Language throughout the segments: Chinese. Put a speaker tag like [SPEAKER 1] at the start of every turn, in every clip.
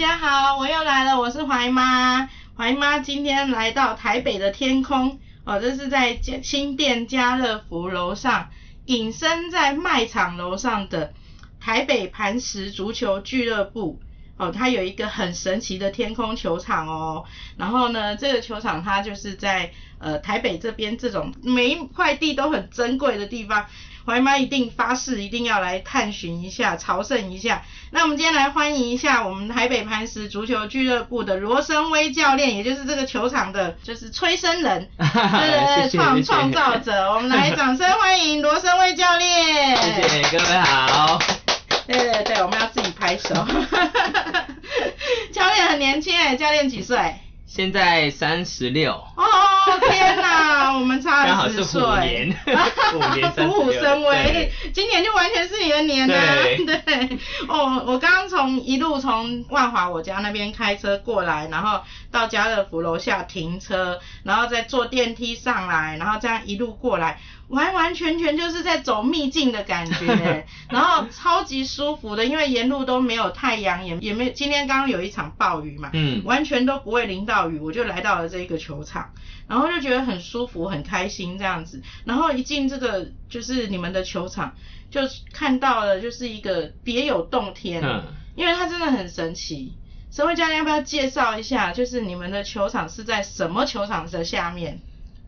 [SPEAKER 1] 大家好，我又来了，我是怀妈。怀妈今天来到台北的天空，哦，这是在新店家乐福楼上，隐身在卖场楼上的台北磐石足球俱乐部。哦，它有一个很神奇的天空球场哦。然后呢，这个球场它就是在呃台北这边这种每一块地都很珍贵的地方。怀妈一定发誓一定要来探寻一下、朝圣一下。那我们今天来欢迎一下我们台北磐石足球俱乐部的罗生威教练，也就是这个球场的，就是催生人，对 对，创创造者。我们来掌声欢迎罗生威教练。
[SPEAKER 2] 谢谢各位好。
[SPEAKER 1] 对对对，我们要自己拍手。教练很年轻哎，教练几岁？
[SPEAKER 2] 现在三十六。
[SPEAKER 1] 哦 天哪，我们差
[SPEAKER 2] 刚好是
[SPEAKER 1] 十岁。
[SPEAKER 2] 虎年，虎年三
[SPEAKER 1] 虎虎生威
[SPEAKER 2] 对，
[SPEAKER 1] 今年就完全是你的年啊！
[SPEAKER 2] 对
[SPEAKER 1] 对，哦，我刚刚从一路从万华我家那边开车过来，然后到家乐福楼下停车，然后再坐电梯上来，然后这样一路过来，完完全全就是在走秘境的感觉，然后超级舒服的，因为沿路都没有太阳，也也没有今天刚刚有一场暴雨嘛，
[SPEAKER 2] 嗯，
[SPEAKER 1] 完全都不会淋到雨，我就来到了这个球场，然后就觉得很舒服、很开心这样子。然后一进这个就是你们的球场，就看到了就是一个别有洞天，
[SPEAKER 2] 嗯
[SPEAKER 1] 因为它真的很神奇。沈慧教练要不要介绍一下，就是你们的球场是在什么球场的下面？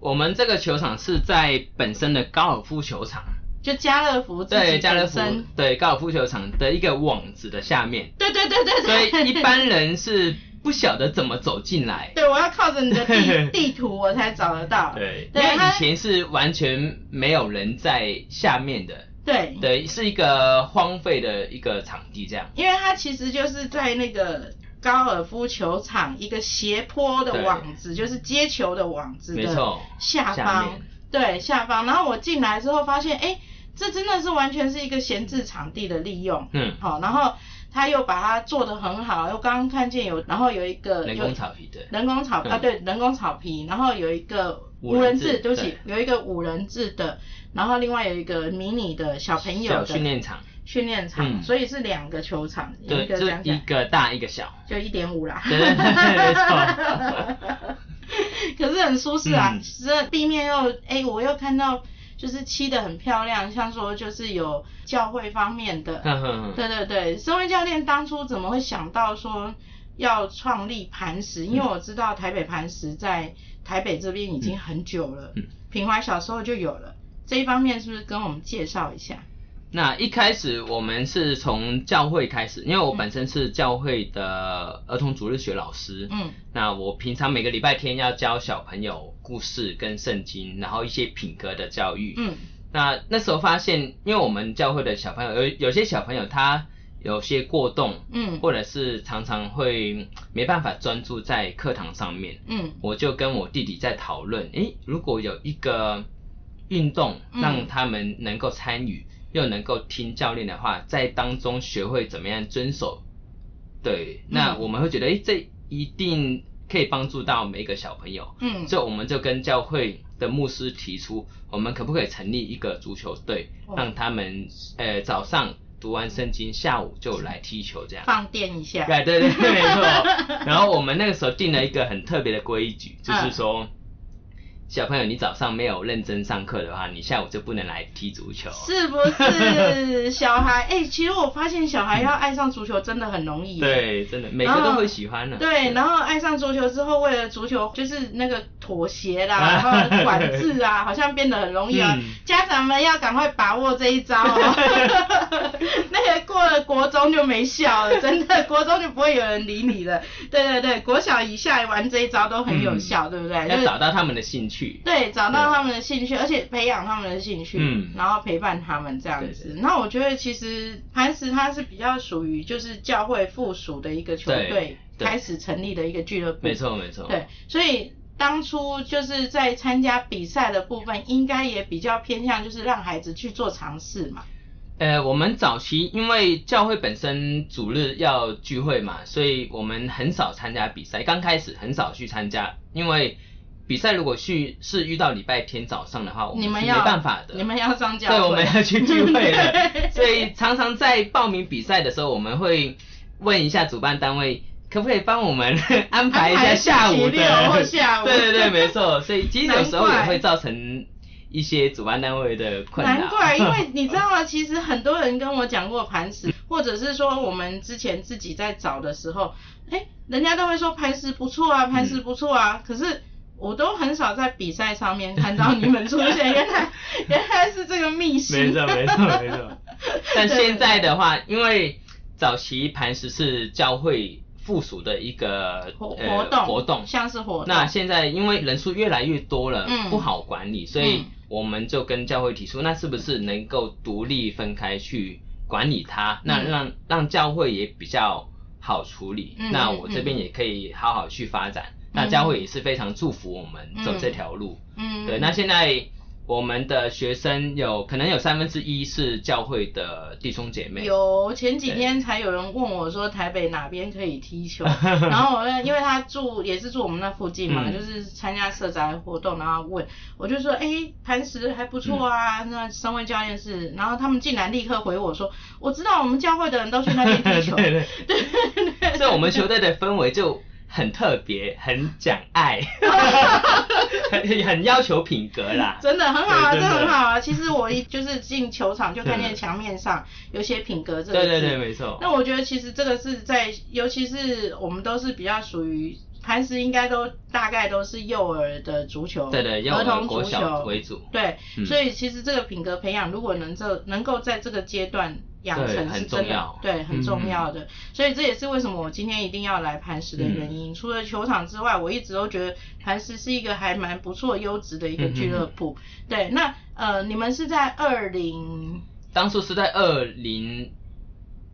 [SPEAKER 2] 我们这个球场是在本身的高尔夫球场，
[SPEAKER 1] 就家乐福
[SPEAKER 2] 对家乐福对高尔夫球场的一个网子的下面，
[SPEAKER 1] 对对对对
[SPEAKER 2] 所，以一般人是不晓得怎么走进来。
[SPEAKER 1] 对我要靠着你的地 地图我才找得到。
[SPEAKER 2] 对，因为以前是完全没有人在下面的，
[SPEAKER 1] 对
[SPEAKER 2] 对，是一个荒废的一个场地这样。
[SPEAKER 1] 因为它其实就是在那个高尔夫球场一个斜坡的网子，就是接球的网子的下
[SPEAKER 2] 下
[SPEAKER 1] 方。
[SPEAKER 2] 面，
[SPEAKER 1] 对下方。然后我进来之后发现，哎，这真的是完全是一个闲置场地的利用。
[SPEAKER 2] 嗯，
[SPEAKER 1] 好，然后他又把它做得很好，又刚刚看见有，然后有一个
[SPEAKER 2] 人
[SPEAKER 1] 有
[SPEAKER 2] 工草皮对。
[SPEAKER 1] 人工草、啊，
[SPEAKER 2] 嗯
[SPEAKER 1] 对，人工草皮，然后有一个
[SPEAKER 2] 五人制
[SPEAKER 1] 对。不起，有一个五人制的，然后另外有一个迷你的小朋友
[SPEAKER 2] 小
[SPEAKER 1] 的
[SPEAKER 2] 训练场，
[SPEAKER 1] 训练场，
[SPEAKER 2] 嗯。
[SPEAKER 1] 所以是两个球场，有
[SPEAKER 2] 对，
[SPEAKER 1] 一个这样讲。
[SPEAKER 2] 个大一个小。
[SPEAKER 1] 就一点五啦。
[SPEAKER 2] 对对对没错。
[SPEAKER 1] 可是很舒适啊，
[SPEAKER 2] 嗯。
[SPEAKER 1] 这地面又哎，我又看到就是漆的很漂亮，像说就是有教会方面的，
[SPEAKER 2] 哼哼哼
[SPEAKER 1] 对对对，身为教练当初怎么会想到说要创立磐石？因为我知道台北磐石在台北这边已经很久了，
[SPEAKER 2] 嗯。
[SPEAKER 1] 平怀小时候就有了，这一方面是不是跟我们介绍一下？
[SPEAKER 2] 那一开始我们是从教会开始，因为我本身是教会的儿童主日学老师。
[SPEAKER 1] 嗯。
[SPEAKER 2] 那我平常每个礼拜天要教小朋友故事跟圣经，然后一些品格的教育。
[SPEAKER 1] 嗯。
[SPEAKER 2] 那那时候发现，因为我们教会的小朋友有有些小朋友他有些过动，
[SPEAKER 1] 嗯。
[SPEAKER 2] 或者是常常会没办法专注在课堂上面，
[SPEAKER 1] 嗯。
[SPEAKER 2] 我就跟我弟弟在讨论，诶，如果有一个运动
[SPEAKER 1] 嗯。
[SPEAKER 2] 让他们能够参与，又能够听教练的话，在当中学会怎么样遵守，对，那
[SPEAKER 1] 嗯
[SPEAKER 2] 我们会觉得，诶，这一定可以帮助到每一个小朋友，
[SPEAKER 1] 嗯，
[SPEAKER 2] 所以我们就跟教会的牧师提出，我们可不可以成立一个足球队，
[SPEAKER 1] 哦
[SPEAKER 2] 让他们呃早上读完圣经，下午就来踢球这样。
[SPEAKER 1] 放电一下。
[SPEAKER 2] 对对对，没错。然后我们那个时候定了一个很特别的规矩，
[SPEAKER 1] 嗯
[SPEAKER 2] 就是说，小朋友你早上没有认真上课的话，你下午就不能来踢足球。
[SPEAKER 1] 是不是小孩？哎、其实我发现小孩要爱上足球真的很容易。。
[SPEAKER 2] 对，真的每个都会喜欢的。
[SPEAKER 1] 对，然后爱上足球之后，为了足球就是那个妥协啦，然后管制啊，好像变得很容易啊。
[SPEAKER 2] 嗯
[SPEAKER 1] 家长们要赶快把握这一招哦。那个过了国中就没效了，真的，国中就不会有人理你了。对对对，国小以下玩这一招都很有效，对不对？
[SPEAKER 2] 要找到他们的兴趣。
[SPEAKER 1] 对，找到他们的兴趣，而且培养他们的兴趣，
[SPEAKER 2] 嗯
[SPEAKER 1] 然后陪伴他们这样
[SPEAKER 2] 对
[SPEAKER 1] 子。那我觉得其实磐石它是比较属于就是教会附属的一个球队开始成立的一个俱乐部，
[SPEAKER 2] 没错没错。
[SPEAKER 1] 对，所以当初就是在参加比赛的部分，应该也比较偏向就是让孩子去做尝试嘛。
[SPEAKER 2] 呃，我们早期因为教会本身主日要聚会嘛，所以我们很少参加比赛。刚开始很少去参加，因为比赛如果去是遇到礼拜天早上的话，我们没办法的。
[SPEAKER 1] 你们要上教会，
[SPEAKER 2] 对，我们要去聚会的，所以常常在报名比赛的时候，我们会问一下主办单位，可不可以帮我们 安排一下下午
[SPEAKER 1] 六
[SPEAKER 2] 的
[SPEAKER 1] 或下午
[SPEAKER 2] 对对对，没错。所以其实有时候也会造成一些主办单位的困难。
[SPEAKER 1] 难怪，因为你知道吗？其实很多人跟我讲过磐石，或者是说我们之前自己在找的时候，哎，人家都会说磐石不错啊，磐石不错啊，可是。我都很少在比赛上面看到你们出现，原来原来是这个秘辛。
[SPEAKER 2] 没错没错没错。但现在的话，因为早期磐石是教会附属的一个
[SPEAKER 1] 活
[SPEAKER 2] 呃
[SPEAKER 1] 活动
[SPEAKER 2] 活动，
[SPEAKER 1] 像是活动。
[SPEAKER 2] 那现在因为人数越来越多了，
[SPEAKER 1] 嗯。
[SPEAKER 2] 不好管理，所以
[SPEAKER 1] 嗯。
[SPEAKER 2] 我们就跟教会提出，那是不是能够独立分开去管理它？那
[SPEAKER 1] 嗯
[SPEAKER 2] 让让教会也比较好处理，
[SPEAKER 1] 嗯
[SPEAKER 2] 那
[SPEAKER 1] 嗯
[SPEAKER 2] 我这边也可以好好去发展。那教会也是非常祝福我们走这条路。
[SPEAKER 1] 嗯，
[SPEAKER 2] 对，那现在我们的学生有可能有三分之一是教会的弟兄姐妹。
[SPEAKER 1] 有前几天才有人问我说台北哪边可以踢球，然后我因为他住也是住我们那附近嘛，
[SPEAKER 2] 嗯。
[SPEAKER 1] 就是参加社宅活动，然后问。我就说，哎、磐石还不错啊，那身为教练是，然后他们竟然立刻回我说，我知道我们教会的人都去那边踢球，
[SPEAKER 2] 对。对
[SPEAKER 1] 对对。
[SPEAKER 2] 所以我们球队的氛围就很特别，很讲爱，很 很要求品格啦。
[SPEAKER 1] 真的很好啊，真
[SPEAKER 2] 的
[SPEAKER 1] 的很好啊。其实我一就是进球场就看见墙面上有些品格这个字，
[SPEAKER 2] 对对对，没错。
[SPEAKER 1] 那我觉得其实这个是在，尤其是我们都是比较属于磐石，应该都大概都是幼儿的足球，
[SPEAKER 2] 对对幼儿
[SPEAKER 1] 儿童足球。
[SPEAKER 2] 为主。
[SPEAKER 1] 对，
[SPEAKER 2] 嗯。
[SPEAKER 1] 所以其实这个品格培养，如果能这能够在这个阶段养成是真的，对，很
[SPEAKER 2] 嗯
[SPEAKER 1] 重要的。所以这也是为什么我今天一定要来磐石的原因。除了球场之外，我一直都觉得磐石是一个还蛮不错、优质的一个俱乐部。对，那呃，你们是在二零
[SPEAKER 2] 当初是在二零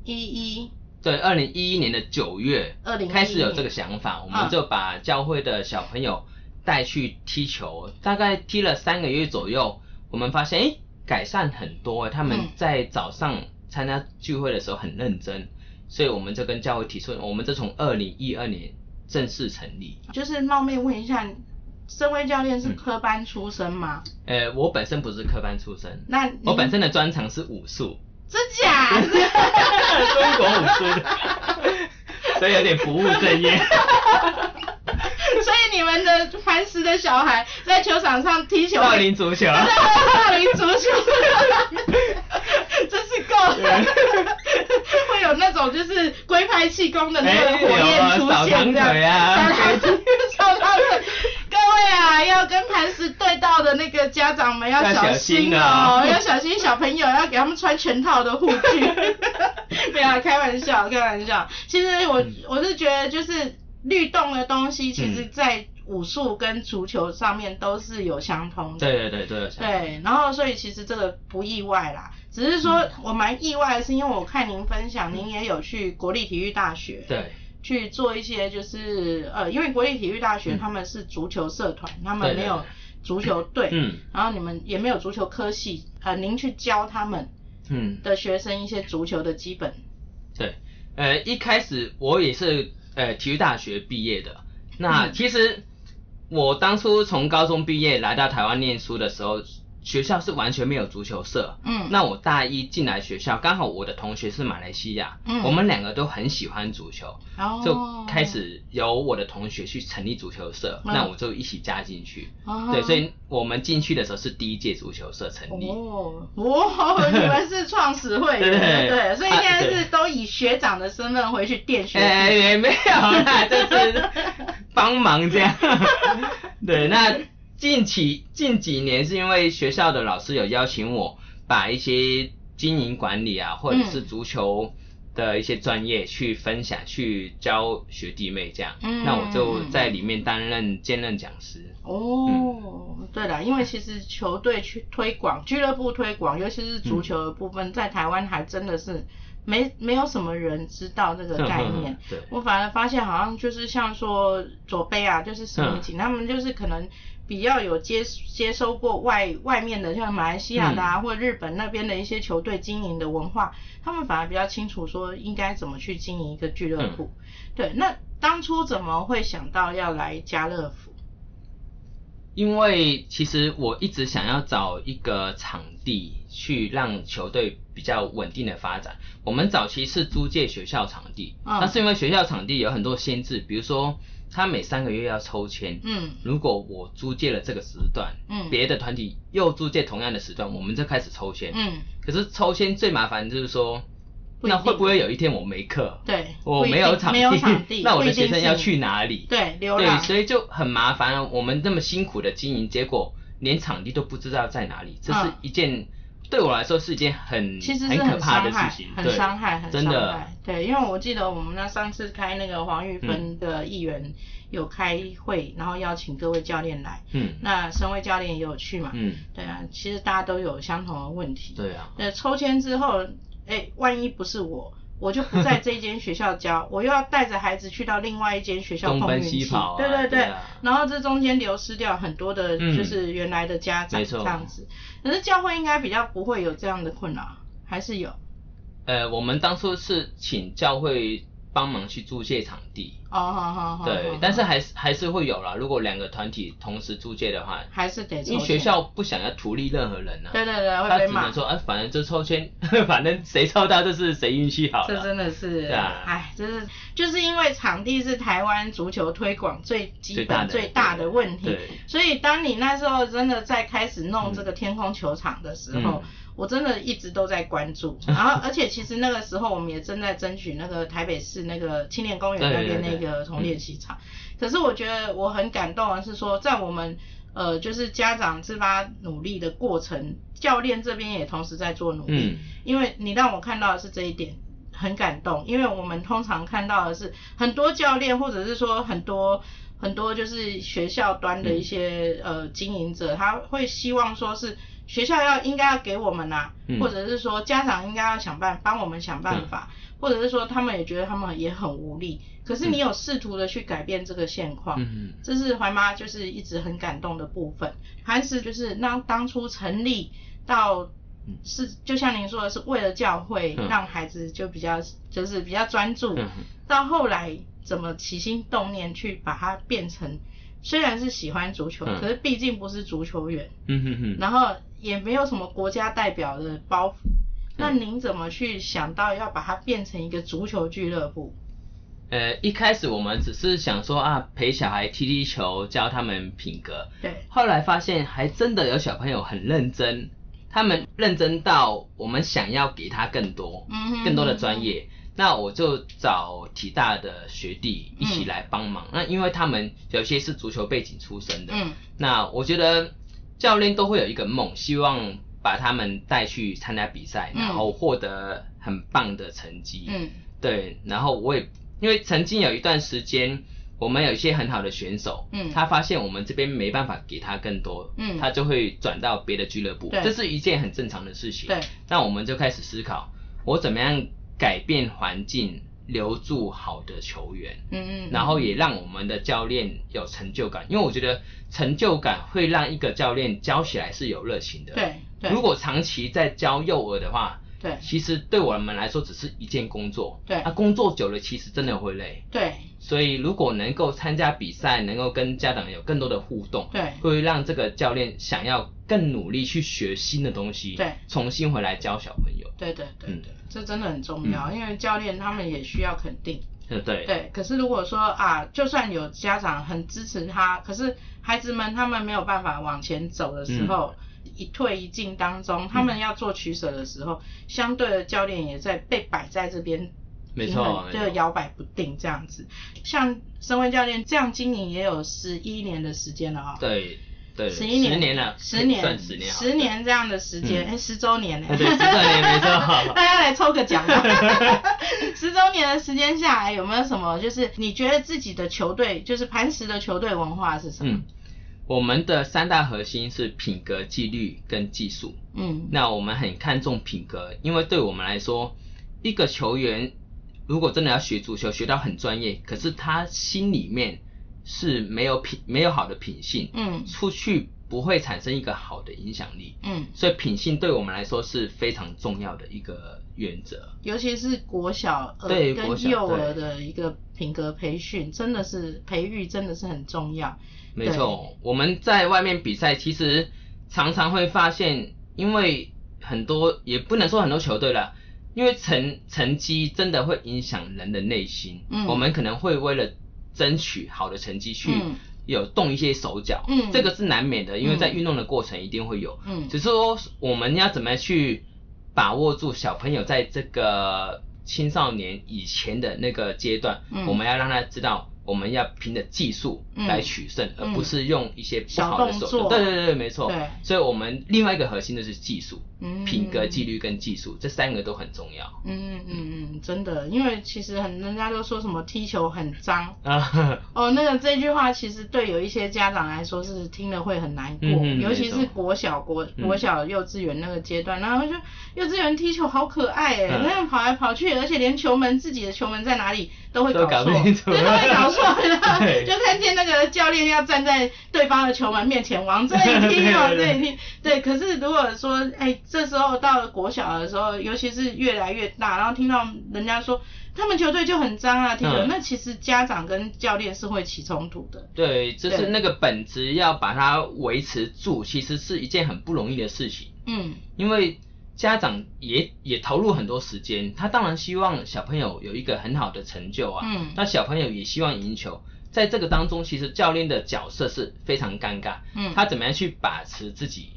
[SPEAKER 1] 一一
[SPEAKER 2] 对二零一一年的九月
[SPEAKER 1] 2011
[SPEAKER 2] 开始有这个想法，我们
[SPEAKER 1] 嗯
[SPEAKER 2] 就把教会的小朋友带去踢球，大概踢了三个月左右，我们发现哎改善很多，他们
[SPEAKER 1] 嗯
[SPEAKER 2] 在早上参加聚会的时候很认真，所以我们就跟教会提出，我们就从二零一二年正式成立。
[SPEAKER 1] 就是冒昧问一下，身为教练是
[SPEAKER 2] 嗯
[SPEAKER 1] 科班出身吗？
[SPEAKER 2] 呃，我本身不是科班出身，
[SPEAKER 1] 那
[SPEAKER 2] 我本身的专长是武术，
[SPEAKER 1] 真假？
[SPEAKER 2] 中国武术的，所以有点不务正业。
[SPEAKER 1] 所以你们的磐石的小孩在球场上踢球，
[SPEAKER 2] 少林足球，
[SPEAKER 1] 少林足球，真是够了，会有那种就是龟派气功的那个火焰出现，这样 要跟磐石对到的那个家长们要
[SPEAKER 2] 要小
[SPEAKER 1] 心
[SPEAKER 2] 心
[SPEAKER 1] 哦，
[SPEAKER 2] 哦
[SPEAKER 1] 要小心小朋友，要给他们穿全套的护具。没有啊，开玩笑，开玩笑。其实我
[SPEAKER 2] 嗯。
[SPEAKER 1] 我是觉得就是律动的东西，其实
[SPEAKER 2] 嗯
[SPEAKER 1] 在武术跟足球上面都是有相通的。
[SPEAKER 2] 对对对对，
[SPEAKER 1] 对，然后所以其实这个不意外啦，只是说我蛮意外的是，因为我看您分享，您也有去国立体育大学，
[SPEAKER 2] 对
[SPEAKER 1] 去做一些就是呃，因为国立体育大学
[SPEAKER 2] 嗯。
[SPEAKER 1] 他们是足球社团，他们没有足球队，
[SPEAKER 2] 嗯。
[SPEAKER 1] 然后你们也没有足球科系，呃，您去教他们
[SPEAKER 2] 嗯，
[SPEAKER 1] 的学生一些足球的基本，
[SPEAKER 2] 对，呃，一开始我也是呃体育大学毕业的，那
[SPEAKER 1] 嗯。
[SPEAKER 2] 其实我当初从高中毕业来到台湾念书的时候，学校是完全没有足球社。
[SPEAKER 1] 嗯
[SPEAKER 2] 那我大一进来学校，刚好我的同学是马来西亚，
[SPEAKER 1] 嗯
[SPEAKER 2] 我们两个都很喜欢足球，
[SPEAKER 1] 哦
[SPEAKER 2] 就开始由我的同学去成立足球社，
[SPEAKER 1] 嗯
[SPEAKER 2] 那我就一起加进去。
[SPEAKER 1] 哦
[SPEAKER 2] 对，所以我们进去的时候是第一届足球社成立。
[SPEAKER 1] 哦，哦，你们是创始会员，
[SPEAKER 2] 对对
[SPEAKER 1] 对，所以现在是都以学长的身份回去垫学弟。
[SPEAKER 2] 哎、也没有啦，就是 帮忙这样。对，那近期近几年是因为学校的老师有邀请我把一些经营管理啊，或者是足球的一些专业去分享，去教学弟妹这样。
[SPEAKER 1] 嗯
[SPEAKER 2] 那我就在里面担任兼任讲师。
[SPEAKER 1] 哦，对了，因为 其实球队去推广、俱乐部推广，尤其是足球的部分，在台湾还真的是没没有什么人知道这个概念。
[SPEAKER 2] 对，
[SPEAKER 1] 我反而发现好像就是像说左贝啊，就是史密锦，他们就是可能比较有接接收过外外面的，像马来西亚的啊，或者日本那边的一些球队经营的文化，他们反而比较清楚说应该怎么去经营一个俱乐部。对，那当初怎么会想到要来家乐福？
[SPEAKER 2] 因为其实我一直想要找一个场地去让球队比较稳定的发展。我们早期是租借学校场地，
[SPEAKER 1] 嗯
[SPEAKER 2] 那是因为学校场地有很多限制，比如说他每三个月要抽签，
[SPEAKER 1] 嗯
[SPEAKER 2] 如果我租借了这个时段，
[SPEAKER 1] 嗯
[SPEAKER 2] 别的团体又租借同样的时段，我们就开始抽签。
[SPEAKER 1] 嗯，
[SPEAKER 2] 可是抽签最麻烦就是说，那会不会有一天我没课？
[SPEAKER 1] 对，
[SPEAKER 2] 我没有场地，
[SPEAKER 1] 没有场地，
[SPEAKER 2] 那我的学生要去哪里？
[SPEAKER 1] 对，流
[SPEAKER 2] 对，所以就很麻烦啊。我们这么辛苦的经营，结果连场地都不知道在哪里，这是
[SPEAKER 1] 嗯
[SPEAKER 2] 一件、对我来说是一件很
[SPEAKER 1] 其实是
[SPEAKER 2] 可怕的
[SPEAKER 1] 伤害
[SPEAKER 2] 事情，，
[SPEAKER 1] 很伤害，很伤害。对，因为我记得我们那上次开那个黄玉芬的议员有开会，然后邀请各位教练来，
[SPEAKER 2] 嗯
[SPEAKER 1] 那身为教练也有去嘛。
[SPEAKER 2] 嗯，
[SPEAKER 1] 对啊，其实大家都有相同的问题。
[SPEAKER 2] 对啊，
[SPEAKER 1] 那，抽签之后，哎，万一不是我，我就不在这一间学校教，我又要带着孩子去到另外一间学校碰运气，对对
[SPEAKER 2] 对啊
[SPEAKER 1] 然后这中间流失掉很多的，
[SPEAKER 2] 嗯
[SPEAKER 1] 就是原来的家长这样子。可是教会应该比较不会有这样的困扰，还是有？
[SPEAKER 2] 呃，我们当初是请教会帮忙去租借场地，
[SPEAKER 1] 哦，好好好。
[SPEAKER 2] 对，但是还是还是会有啦。如果两个团体同时租借的话，
[SPEAKER 1] 还是得
[SPEAKER 2] 因为学校不想要图利任何人啊，
[SPEAKER 1] 对对对会
[SPEAKER 2] 他只能说啊，反正就抽签，反正谁抽到就是谁运气好
[SPEAKER 1] 这。真的是，
[SPEAKER 2] 对啊。
[SPEAKER 1] 哎，就是。就是因为场地是台湾足球推广最基本
[SPEAKER 2] 最大的
[SPEAKER 1] 问题。
[SPEAKER 2] 对，
[SPEAKER 1] 所以当你那时候真的在开始弄这个天空球场的时候，
[SPEAKER 2] 嗯
[SPEAKER 1] 我真的一直都在关注，然后而且其实那个时候我们也正在争取那个台北市那个青年公园那边那个童练习场，可是我觉得我很感动的是说，在我们呃就是家长自发努力的过程，教练这边也同时在做努力。
[SPEAKER 2] 嗯
[SPEAKER 1] 因为你让我看到的是这一点，很感动。因为我们通常看到的是很多教练，或者是说很多很多就是学校端的一些、呃经营者，他会希望说是学校要应该要给我们呐、
[SPEAKER 2] 嗯。
[SPEAKER 1] 或者是说家长应该要想办帮我们想办法，或者是说他们也觉得他们也很无力。可是你有试图的去改变这个现况，
[SPEAKER 2] 嗯
[SPEAKER 1] 这是怀妈就是一直很感动的部分。还是就是让当初成立到是就像您说的是为了教会
[SPEAKER 2] 嗯。
[SPEAKER 1] 让孩子就比较就是比较专注，
[SPEAKER 2] 嗯。
[SPEAKER 1] 到后来怎么起心动念去把它变成，虽然是喜欢足球，
[SPEAKER 2] 嗯。
[SPEAKER 1] 可是毕竟不是足球员，
[SPEAKER 2] 嗯哼哼，
[SPEAKER 1] 然后也没有什么国家代表的包袱。
[SPEAKER 2] 嗯
[SPEAKER 1] 那您怎么去想到要把它变成一个足球俱乐部？
[SPEAKER 2] 呃，一开始我们只是想说啊，陪小孩踢踢球，教他们品格。
[SPEAKER 1] 对，
[SPEAKER 2] 后来发现还真的有小朋友很认真，他们认真到我们想要给他更多，
[SPEAKER 1] 嗯
[SPEAKER 2] 更多的专业。那我就找体大的学弟一起来帮忙。那因为他们有些是足球背景出身的，
[SPEAKER 1] 嗯
[SPEAKER 2] 那我觉得教练都会有一个梦，希望把他们带去参加比赛，
[SPEAKER 1] 嗯。
[SPEAKER 2] 然后获得很棒的成绩。
[SPEAKER 1] 嗯。
[SPEAKER 2] 对，然后我也因为曾经有一段时间，我们有一些很好的选手，
[SPEAKER 1] 嗯。
[SPEAKER 2] 他发现我们这边没办法给他更多，
[SPEAKER 1] 嗯。
[SPEAKER 2] 他就会转到别的俱乐部，
[SPEAKER 1] 对。
[SPEAKER 2] 这是一件很正常的事情。
[SPEAKER 1] 对，
[SPEAKER 2] 那我们就开始思考，我怎么样改变环境，留住好的球员。
[SPEAKER 1] 嗯嗯，
[SPEAKER 2] 然后也让我们的教练有成就感，因为我觉得成就感会让一个教练教起来是有热情的。
[SPEAKER 1] 对对
[SPEAKER 2] 如果长期在教幼儿的话，
[SPEAKER 1] 对
[SPEAKER 2] 其实对我们来说只是一件工作。
[SPEAKER 1] 对
[SPEAKER 2] 那、工作久了其实真的会累。
[SPEAKER 1] 对
[SPEAKER 2] 所以如果能够参加比赛，能够跟家长有更多的互动，
[SPEAKER 1] 对
[SPEAKER 2] 会让这个教练想要更努力去学新的东西，
[SPEAKER 1] 对
[SPEAKER 2] 重新回来教小朋友。
[SPEAKER 1] 对对对这真的很重要，因为教练他们也需要肯定。
[SPEAKER 2] 嗯，对，
[SPEAKER 1] 对，可是如果说啊，就算有家长很支持他，可是孩子们他们没有办法往前走的时候，
[SPEAKER 2] 嗯
[SPEAKER 1] 一退一进当中，他们要做取舍的时候，相对的教练也在被摆在这边
[SPEAKER 2] 没，错没错
[SPEAKER 1] 就摇摆不定这样子。像身为教练这样经营也有十一年的时间了啊、哦。
[SPEAKER 2] 对对，
[SPEAKER 1] 十一年，
[SPEAKER 2] 十年了，
[SPEAKER 1] 十年，
[SPEAKER 2] 算十年了，
[SPEAKER 1] 十年这样的时间，
[SPEAKER 2] 嗯
[SPEAKER 1] 哎、十周年呢？
[SPEAKER 2] 对十周年没错
[SPEAKER 1] 大家来抽个奖啊！十周年的时间下来，有没有什么就是你觉得自己的球队，就是磐石的球队文化是什么？
[SPEAKER 2] 嗯，我们的三大核心是品格、纪律跟技术。
[SPEAKER 1] 嗯
[SPEAKER 2] 那我们很看重品格，因为对我们来说，一个球员如果真的要学足球，学到很专业，可是他心里面是没有品、没有好的品性，
[SPEAKER 1] 嗯
[SPEAKER 2] 出去不会产生一个好的影响力。
[SPEAKER 1] 嗯，
[SPEAKER 2] 所以品性对我们来说是非常重要的一个原则。
[SPEAKER 1] 尤其是国小儿
[SPEAKER 2] 对国小
[SPEAKER 1] 跟幼儿的一个品格培训，真的是培育真的是很重要。
[SPEAKER 2] 没错，我们在外面比赛，其实常常会发现，因为很多也不能说很多球队了，因为成成绩真的会影响人的内心。
[SPEAKER 1] 嗯
[SPEAKER 2] 我们可能会为了争取好的成绩去
[SPEAKER 1] 嗯
[SPEAKER 2] 有动一些手脚，
[SPEAKER 1] 嗯
[SPEAKER 2] 这个是难免的，因为在
[SPEAKER 1] 嗯
[SPEAKER 2] 运动的过程一定会有。
[SPEAKER 1] 嗯
[SPEAKER 2] 只是说我们要怎么去把握住小朋友在这个青少年以前的那个阶段，
[SPEAKER 1] 嗯
[SPEAKER 2] 我们要让他知道。我们要凭着技术来取胜，
[SPEAKER 1] 嗯。
[SPEAKER 2] 而不是用一些不好的手段。对对对对，没错。
[SPEAKER 1] 对。
[SPEAKER 2] 所以我们另外一个核心就是技术、
[SPEAKER 1] 嗯。
[SPEAKER 2] 品格、纪律跟技术，这三个都很重要。
[SPEAKER 1] 嗯嗯嗯，真的，因为其实很人家都说什么踢球很脏，
[SPEAKER 2] 啊，
[SPEAKER 1] 哦，那个这句话其实对有一些家长来说是听了会很难过，尤其是国小、国
[SPEAKER 2] 嗯。
[SPEAKER 1] 国小、幼稚园那个阶段，然后就幼稚园踢球好可爱哎，
[SPEAKER 2] 嗯。
[SPEAKER 1] 那样跑来跑去，而且连球门自己的球门在哪里都会搞错，都会搞错，然后就看见那个教练要站在对方的球门面前往这里踢，往这里踢，对。可是如果说，哎，这时候到了国小的时候，尤其是越来越大，然后听到人家说他们球队就很脏啊，踢球，
[SPEAKER 2] 嗯
[SPEAKER 1] 那其实家长跟教练是会起冲突的。
[SPEAKER 2] 对，就是那个本质要把它维持住，其实是一件很不容易的事情。
[SPEAKER 1] 嗯
[SPEAKER 2] 因为家长也也投入很多时间，他当然希望小朋友有一个很好的成就啊，
[SPEAKER 1] 嗯。
[SPEAKER 2] 那小朋友也希望赢球，在这个当中，其实教练的角色是非常尴尬，
[SPEAKER 1] 嗯。
[SPEAKER 2] 他怎么样去把持自己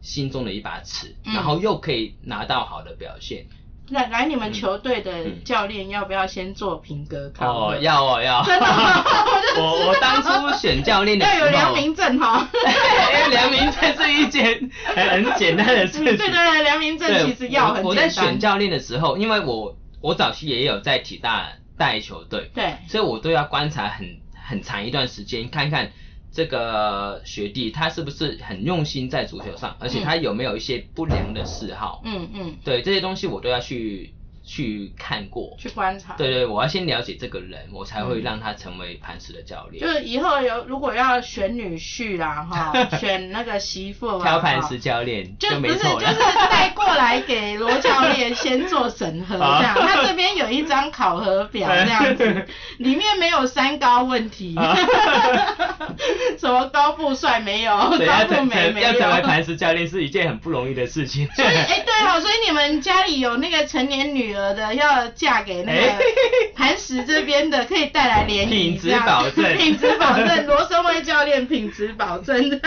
[SPEAKER 2] 心中的一把尺，
[SPEAKER 1] 嗯。
[SPEAKER 2] 然后又可以拿到好的表现。
[SPEAKER 1] 来来，你们
[SPEAKER 2] 嗯
[SPEAKER 1] 球队的
[SPEAKER 2] 嗯。
[SPEAKER 1] 教练要不要先做评格考
[SPEAKER 2] 哦，要哦要，
[SPEAKER 1] 真的吗？我
[SPEAKER 2] 我我当初选教练的时候，
[SPEAKER 1] 要有良民证哈。
[SPEAKER 2] 因 为良民证是一件很 很简单的事情。
[SPEAKER 1] 对对对，良民证其实要很
[SPEAKER 2] 我我在选教练的时候，因为我我早期也有在体大带球队，
[SPEAKER 1] 对，
[SPEAKER 2] 所以我都要观察很很长一段时间，看看这个学弟他是不是很用心在足球上，而且他有没有一些不良的嗜好。
[SPEAKER 1] 嗯嗯，
[SPEAKER 2] 对这些东西我都要去去看过。
[SPEAKER 1] 去观察。
[SPEAKER 2] 对对，我要先了解这个人，我才会让他成为磐石的教练。
[SPEAKER 1] 就是以后有如果要选女婿啦哈，选那个媳妇
[SPEAKER 2] 挑磐石教练
[SPEAKER 1] 就不是就
[SPEAKER 2] 没错了。
[SPEAKER 1] 是带过来给罗教练先做审核 这样，
[SPEAKER 2] 啊
[SPEAKER 1] 他这边有一张考核表这样子，里面没有三高问题
[SPEAKER 2] 啊，
[SPEAKER 1] 什么高富帅没有，高富美没有。
[SPEAKER 2] 要成为磐石教练是一件很不容易的事情。
[SPEAKER 1] 所以，哎、对哦，所以你们家里有那个成年女儿的，要嫁给那个
[SPEAKER 2] 哎
[SPEAKER 1] 磐石这边的，可以带来联谊，
[SPEAKER 2] 品质保证。
[SPEAKER 1] 品质保证，罗生威教练品质保证。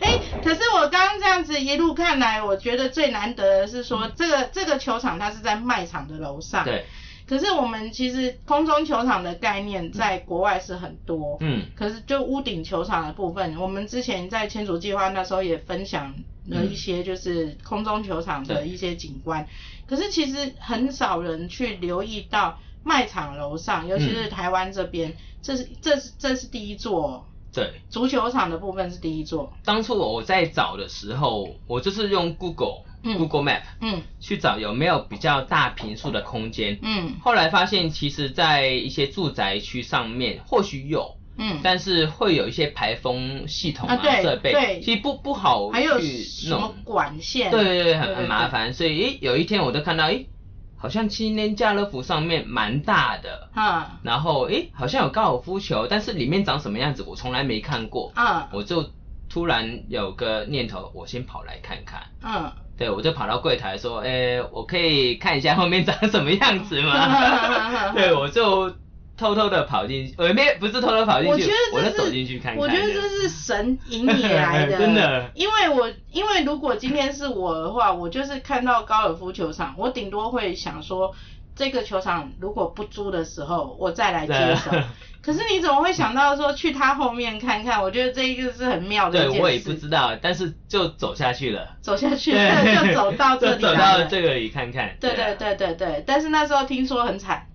[SPEAKER 1] 哎、可是我刚刚这样子一路看来，我觉得最难得的是说，这个这个球场它是在卖场的楼上，。
[SPEAKER 2] 对，
[SPEAKER 1] 可是我们其实空中球场的概念在国外是很多，
[SPEAKER 2] 嗯，
[SPEAKER 1] 可是就屋顶球场的部分，我们之前在签署计划那时候也分享了一些就是空中球场的一些景观，可是其实很少人去留意到卖场楼上，尤其是
[SPEAKER 2] 嗯
[SPEAKER 1] 台湾这边，这是这是这是第一座哦，
[SPEAKER 2] 对。
[SPEAKER 1] 足球场的部分是第一座，
[SPEAKER 2] 当初我在找的时候，我就是用 Google、
[SPEAKER 1] 嗯。
[SPEAKER 2] Google Map
[SPEAKER 1] 嗯。
[SPEAKER 2] 去找有没有比较大平数的空间。
[SPEAKER 1] 嗯。
[SPEAKER 2] 后来发现，其实，在一些住宅区上面或许有，
[SPEAKER 1] 嗯，
[SPEAKER 2] 但是会有一些排风系统
[SPEAKER 1] 啊对
[SPEAKER 2] 设备，
[SPEAKER 1] 对
[SPEAKER 2] 其实不不好
[SPEAKER 1] 还有
[SPEAKER 2] 去
[SPEAKER 1] 什么。管线？
[SPEAKER 2] 对对对，很很麻烦。所以，诶，有一天我就看到，诶，好像今天家乐福上面蛮大的，
[SPEAKER 1] 嗯
[SPEAKER 2] 然后诶，好像有高尔夫球，但是里面长什么样子我从来没看过，
[SPEAKER 1] 嗯
[SPEAKER 2] 我就突然有个念头，我先跑来看看。
[SPEAKER 1] 嗯。
[SPEAKER 2] 对，我就跑到柜台说，诶，我可以看一下后面长什么样子吗？对，我就偷偷的跑进去，呃，没，不是偷偷跑进去，
[SPEAKER 1] 我觉得这
[SPEAKER 2] 就是走进去看看。
[SPEAKER 1] 我觉得这是神引你来的，
[SPEAKER 2] 真的
[SPEAKER 1] 因为我因为如果今天是我的话，我就是看到高尔夫球场，我顶多会想说，这个球场如果不租的时候，我再来接手。可是你怎么会想到说去他后面看看？我觉得这一个是很妙的一件事。
[SPEAKER 2] 对我也不知道，但是就走下去了。
[SPEAKER 1] 走下去
[SPEAKER 2] 对，
[SPEAKER 1] 就走到这里
[SPEAKER 2] 就走
[SPEAKER 1] 来了。
[SPEAKER 2] 到这个里看看。
[SPEAKER 1] 对
[SPEAKER 2] 啊
[SPEAKER 1] 对对对对，但是那时候听说很惨，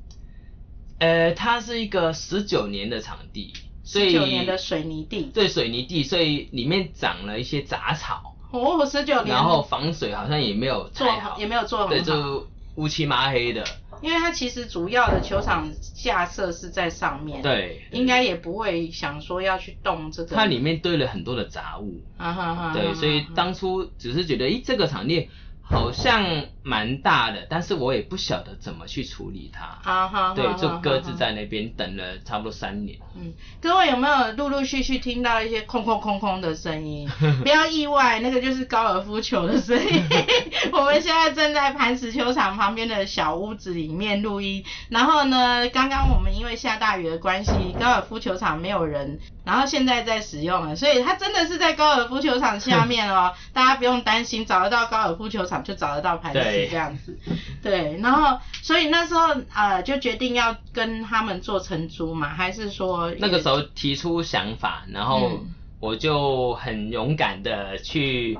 [SPEAKER 2] 呃，它是一个十九年的场地，所以
[SPEAKER 1] 九年的水泥地。
[SPEAKER 2] 对水泥地，所以里面长了一些杂草，
[SPEAKER 1] 哦，十九年。
[SPEAKER 2] 然后防水好像也没有
[SPEAKER 1] 做
[SPEAKER 2] 好，
[SPEAKER 1] 也没有做好对，
[SPEAKER 2] 就乌漆麻黑的，
[SPEAKER 1] 因为它其实主要的球场架设是在上面，，
[SPEAKER 2] 对，
[SPEAKER 1] 应该也不会想说要去动这个。
[SPEAKER 2] 它里面堆了很多的杂物，
[SPEAKER 1] 啊哈哈，
[SPEAKER 2] 对，所以当初只是觉得，诶，这个场地好像蛮大的，但是我也不晓得怎么去处理它，
[SPEAKER 1] 啊哈，
[SPEAKER 2] 对，就搁
[SPEAKER 1] 置
[SPEAKER 2] 置。在那边等了差不多三年。
[SPEAKER 1] 嗯，各位有没有陆陆续续听到一些空空空空的声音？不要意外，那个就是高尔夫球的声音。我们现在正在磐石球场旁边的小屋子里面录音。然后呢，刚刚我们因为下大雨的关系，高尔夫球场没有人，然后现在在使用了，所以它真的是在高尔夫球场下面哦，大家不用担心，找得到高尔夫球场就找得到磐石
[SPEAKER 2] 对
[SPEAKER 1] 这样子。对，然后所以那时候呃就决定要跟他们做承租嘛，还是说
[SPEAKER 2] 那个时候提出想法，然后
[SPEAKER 1] 嗯
[SPEAKER 2] 我就很勇敢的去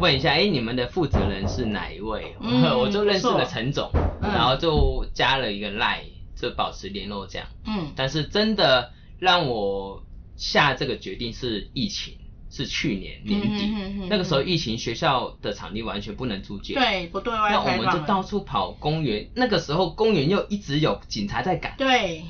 [SPEAKER 2] 问一下，哎，你们的负责人是哪一位？
[SPEAKER 1] 嗯
[SPEAKER 2] 我就认识了陈总，
[SPEAKER 1] 嗯
[SPEAKER 2] 然后就加了一个 line，就保持联络这样。
[SPEAKER 1] 嗯
[SPEAKER 2] 但是真的让我下这个决定是疫情，是去年年底，
[SPEAKER 1] 嗯哼哼哼
[SPEAKER 2] 那个时候疫情学校的场地完全不能租借，，
[SPEAKER 1] 对不对外
[SPEAKER 2] 那我们就到处跑公园，那个时候公园又一直有警察在赶。
[SPEAKER 1] 对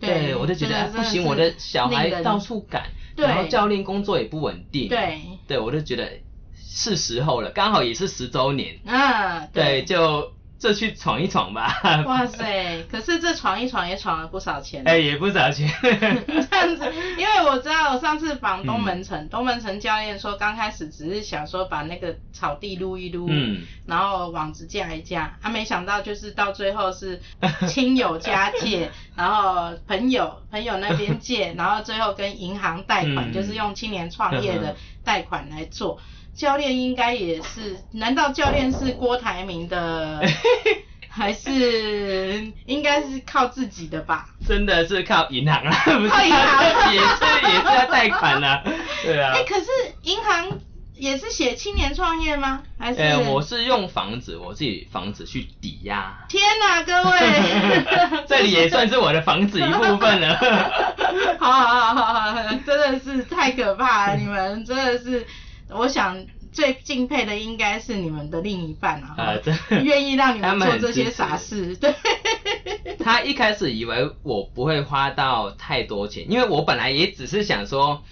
[SPEAKER 2] 对，我就觉得哎不行，我的小孩到处赶，然后教练工作也不稳定，
[SPEAKER 1] 对。
[SPEAKER 2] 对我就觉得是时候了，刚好也是十周年，
[SPEAKER 1] 啊
[SPEAKER 2] 对，就就去闯一闯吧。
[SPEAKER 1] 哇塞！可是这闯一闯也闯了不少钱。
[SPEAKER 2] 哎，也不少钱。
[SPEAKER 1] 这样子，因为我知道我上次访东门
[SPEAKER 2] 嗯
[SPEAKER 1] 城，东门城教练说刚开始只是想说把那个草地撸一撸，
[SPEAKER 2] 嗯
[SPEAKER 1] 然后网子架一架，啊，没想到就是到最后是 亲友家借，然后朋友朋友那边借，然后最后跟银行贷款，
[SPEAKER 2] 嗯
[SPEAKER 1] 就是用青年创业的
[SPEAKER 2] 嗯
[SPEAKER 1] 贷款来做。教练应该也是，难道教练是郭台铭的，还是应该是靠自己的吧？
[SPEAKER 2] 真的是靠银行啊，不是
[SPEAKER 1] 靠银行
[SPEAKER 2] 也是也是要贷款啊，对啊
[SPEAKER 1] 哎、。可是银行也是写青年创业吗？还是？
[SPEAKER 2] 哎、我是用房子，我自己房子去抵押，
[SPEAKER 1] 天哪，各位，
[SPEAKER 2] 这里也算是我的房子一部分了。
[SPEAKER 1] 好好好好好，真的是太可怕了！你们真的是，我想最敬佩的应该是你们的另一半啊，愿意让你们做这些傻事，对。
[SPEAKER 2] 他一开始以为我不会花到太多钱，因为我本来也只是想说，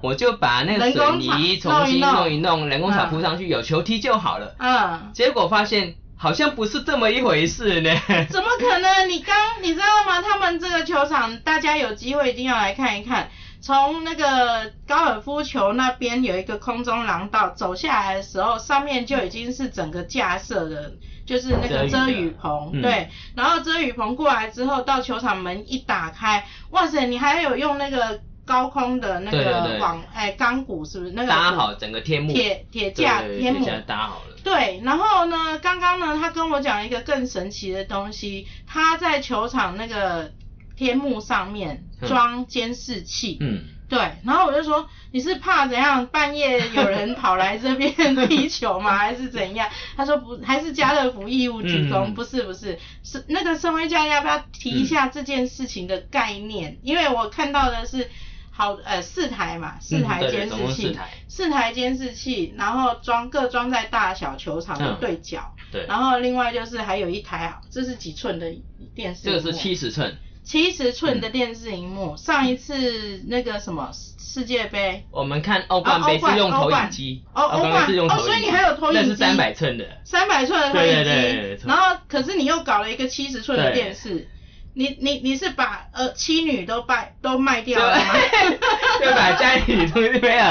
[SPEAKER 2] 我就把那个水泥重新弄一弄，人工草铺上去，有球踢就好了。
[SPEAKER 1] 嗯，
[SPEAKER 2] 结果发现好像不是这么一回事呢。
[SPEAKER 1] 怎么可能？你刚你知道吗？他们这个球场，大家有机会一定要来看一看。从那个高尔夫球那边有一个空中廊道，走下来的时候，上面就已经是整个架设的，就是那个遮
[SPEAKER 2] 遮雨
[SPEAKER 1] 棚，
[SPEAKER 2] 嗯
[SPEAKER 1] 对。然后遮雨棚过来之后，到球场门一打开，哇塞，你还有用那个高空的那个网，哎，钢骨是不是？那个
[SPEAKER 2] 搭好整个天幕，
[SPEAKER 1] 铁铁架天幕
[SPEAKER 2] 搭好了。
[SPEAKER 1] 对，然后呢，刚刚呢，他跟我讲一个更神奇的东西，他在球场那个天幕上面
[SPEAKER 2] 嗯
[SPEAKER 1] 装监视器。
[SPEAKER 2] 嗯，
[SPEAKER 1] 对，然后我就说你是怕怎样？半夜有人跑来这边踢球吗？还是怎样？他说不，还是家乐福义务提供，
[SPEAKER 2] 嗯
[SPEAKER 1] 不是不是，是那个盛威教练要不要提一下这件事情的概念？因为我看到的是。好，呃，四台嘛，四台监视器，
[SPEAKER 2] 共四台
[SPEAKER 1] 四台监视器，然后装各装在大小球场的
[SPEAKER 2] 嗯
[SPEAKER 1] 对角，
[SPEAKER 2] 对，
[SPEAKER 1] 然后另外就是还有一台，这是几寸的电视？
[SPEAKER 2] 这个是七十寸。
[SPEAKER 1] 七十寸的电视荧幕。上一次那个什么世界杯，
[SPEAKER 2] 我们看欧冠杯是用投影机，
[SPEAKER 1] 哦欧
[SPEAKER 2] 冠。
[SPEAKER 1] 冠
[SPEAKER 2] 是用投影机，
[SPEAKER 1] 哦所以你还有投影机？
[SPEAKER 2] 那是三百寸的。
[SPEAKER 1] 三百寸的投影机，
[SPEAKER 2] 对对对没错
[SPEAKER 1] 然后可是你又搞了一个七十寸的电视。你你你是把呃妻女都卖都卖掉了吗？
[SPEAKER 2] 对把？家里东西没有，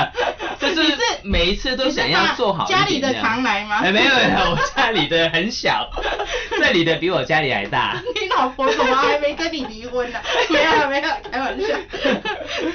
[SPEAKER 2] 就是每一次都想要做好
[SPEAKER 1] 家里的
[SPEAKER 2] 这样
[SPEAKER 1] 扛来吗？
[SPEAKER 2] 哎，没有没有，我家里的很小，这里的比我家里还大。
[SPEAKER 1] 你老婆怎么还没跟你离婚呢？没有没有，开玩笑。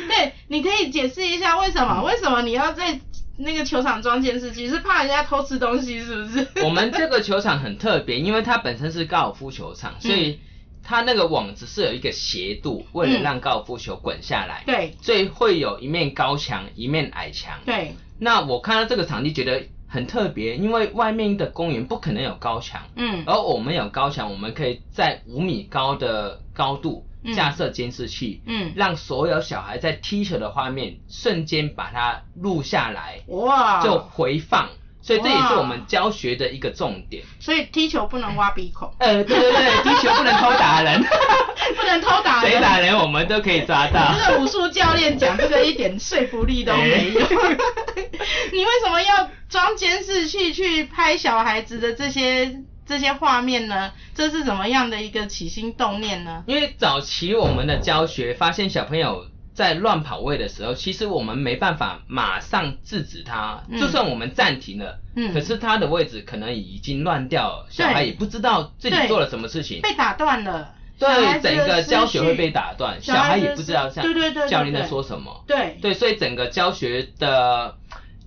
[SPEAKER 1] 对，你可以解释一下为什么？为什么你要在那个球场装监视器？是怕人家偷吃东西是不是？
[SPEAKER 2] 我们这个球场很特别，因为它本身是高尔夫球场，所以它那个网子是有一个斜度，为了
[SPEAKER 1] 嗯
[SPEAKER 2] 让高尔夫球滚下来。
[SPEAKER 1] 对
[SPEAKER 2] 所以会有一面高墙，一面矮墙。
[SPEAKER 1] 对，
[SPEAKER 2] 那我看到这个场地觉得很特别，因为外面的公园不可能有高墙，
[SPEAKER 1] 嗯
[SPEAKER 2] 而我们有高墙，我们可以在五米高的高度
[SPEAKER 1] 嗯
[SPEAKER 2] 架设监视器，
[SPEAKER 1] 嗯，
[SPEAKER 2] 让所有小孩在踢球的画面瞬间把它录下来，
[SPEAKER 1] 哇，
[SPEAKER 2] 就回放。所以这也是我们教学的一个重点。
[SPEAKER 1] 所以踢球不能挖鼻孔，
[SPEAKER 2] 呃，对对对，踢球不能偷打人，
[SPEAKER 1] 不能偷打人。
[SPEAKER 2] 谁打人我们都可以抓到。
[SPEAKER 1] 这个武术教练讲这个一点说服力都没有。你为什么要装监视器去拍小孩子的这些这些画面呢？这是怎么样的一个起心动念呢？
[SPEAKER 2] 因为早期我们的教学发现小朋友在乱跑位的时候，其实我们没办法马上制止他，
[SPEAKER 1] 嗯
[SPEAKER 2] 就算我们暂停了，
[SPEAKER 1] 嗯
[SPEAKER 2] 可是他的位置可能已经乱掉了，小孩也不知道自己做了什么事情。
[SPEAKER 1] 被打断了。
[SPEAKER 2] 对，整个教学会被打断，
[SPEAKER 1] 小孩
[SPEAKER 2] 也不知道像
[SPEAKER 1] 对对对对
[SPEAKER 2] 教练在说什么。
[SPEAKER 1] 对
[SPEAKER 2] 对，所以整个教学的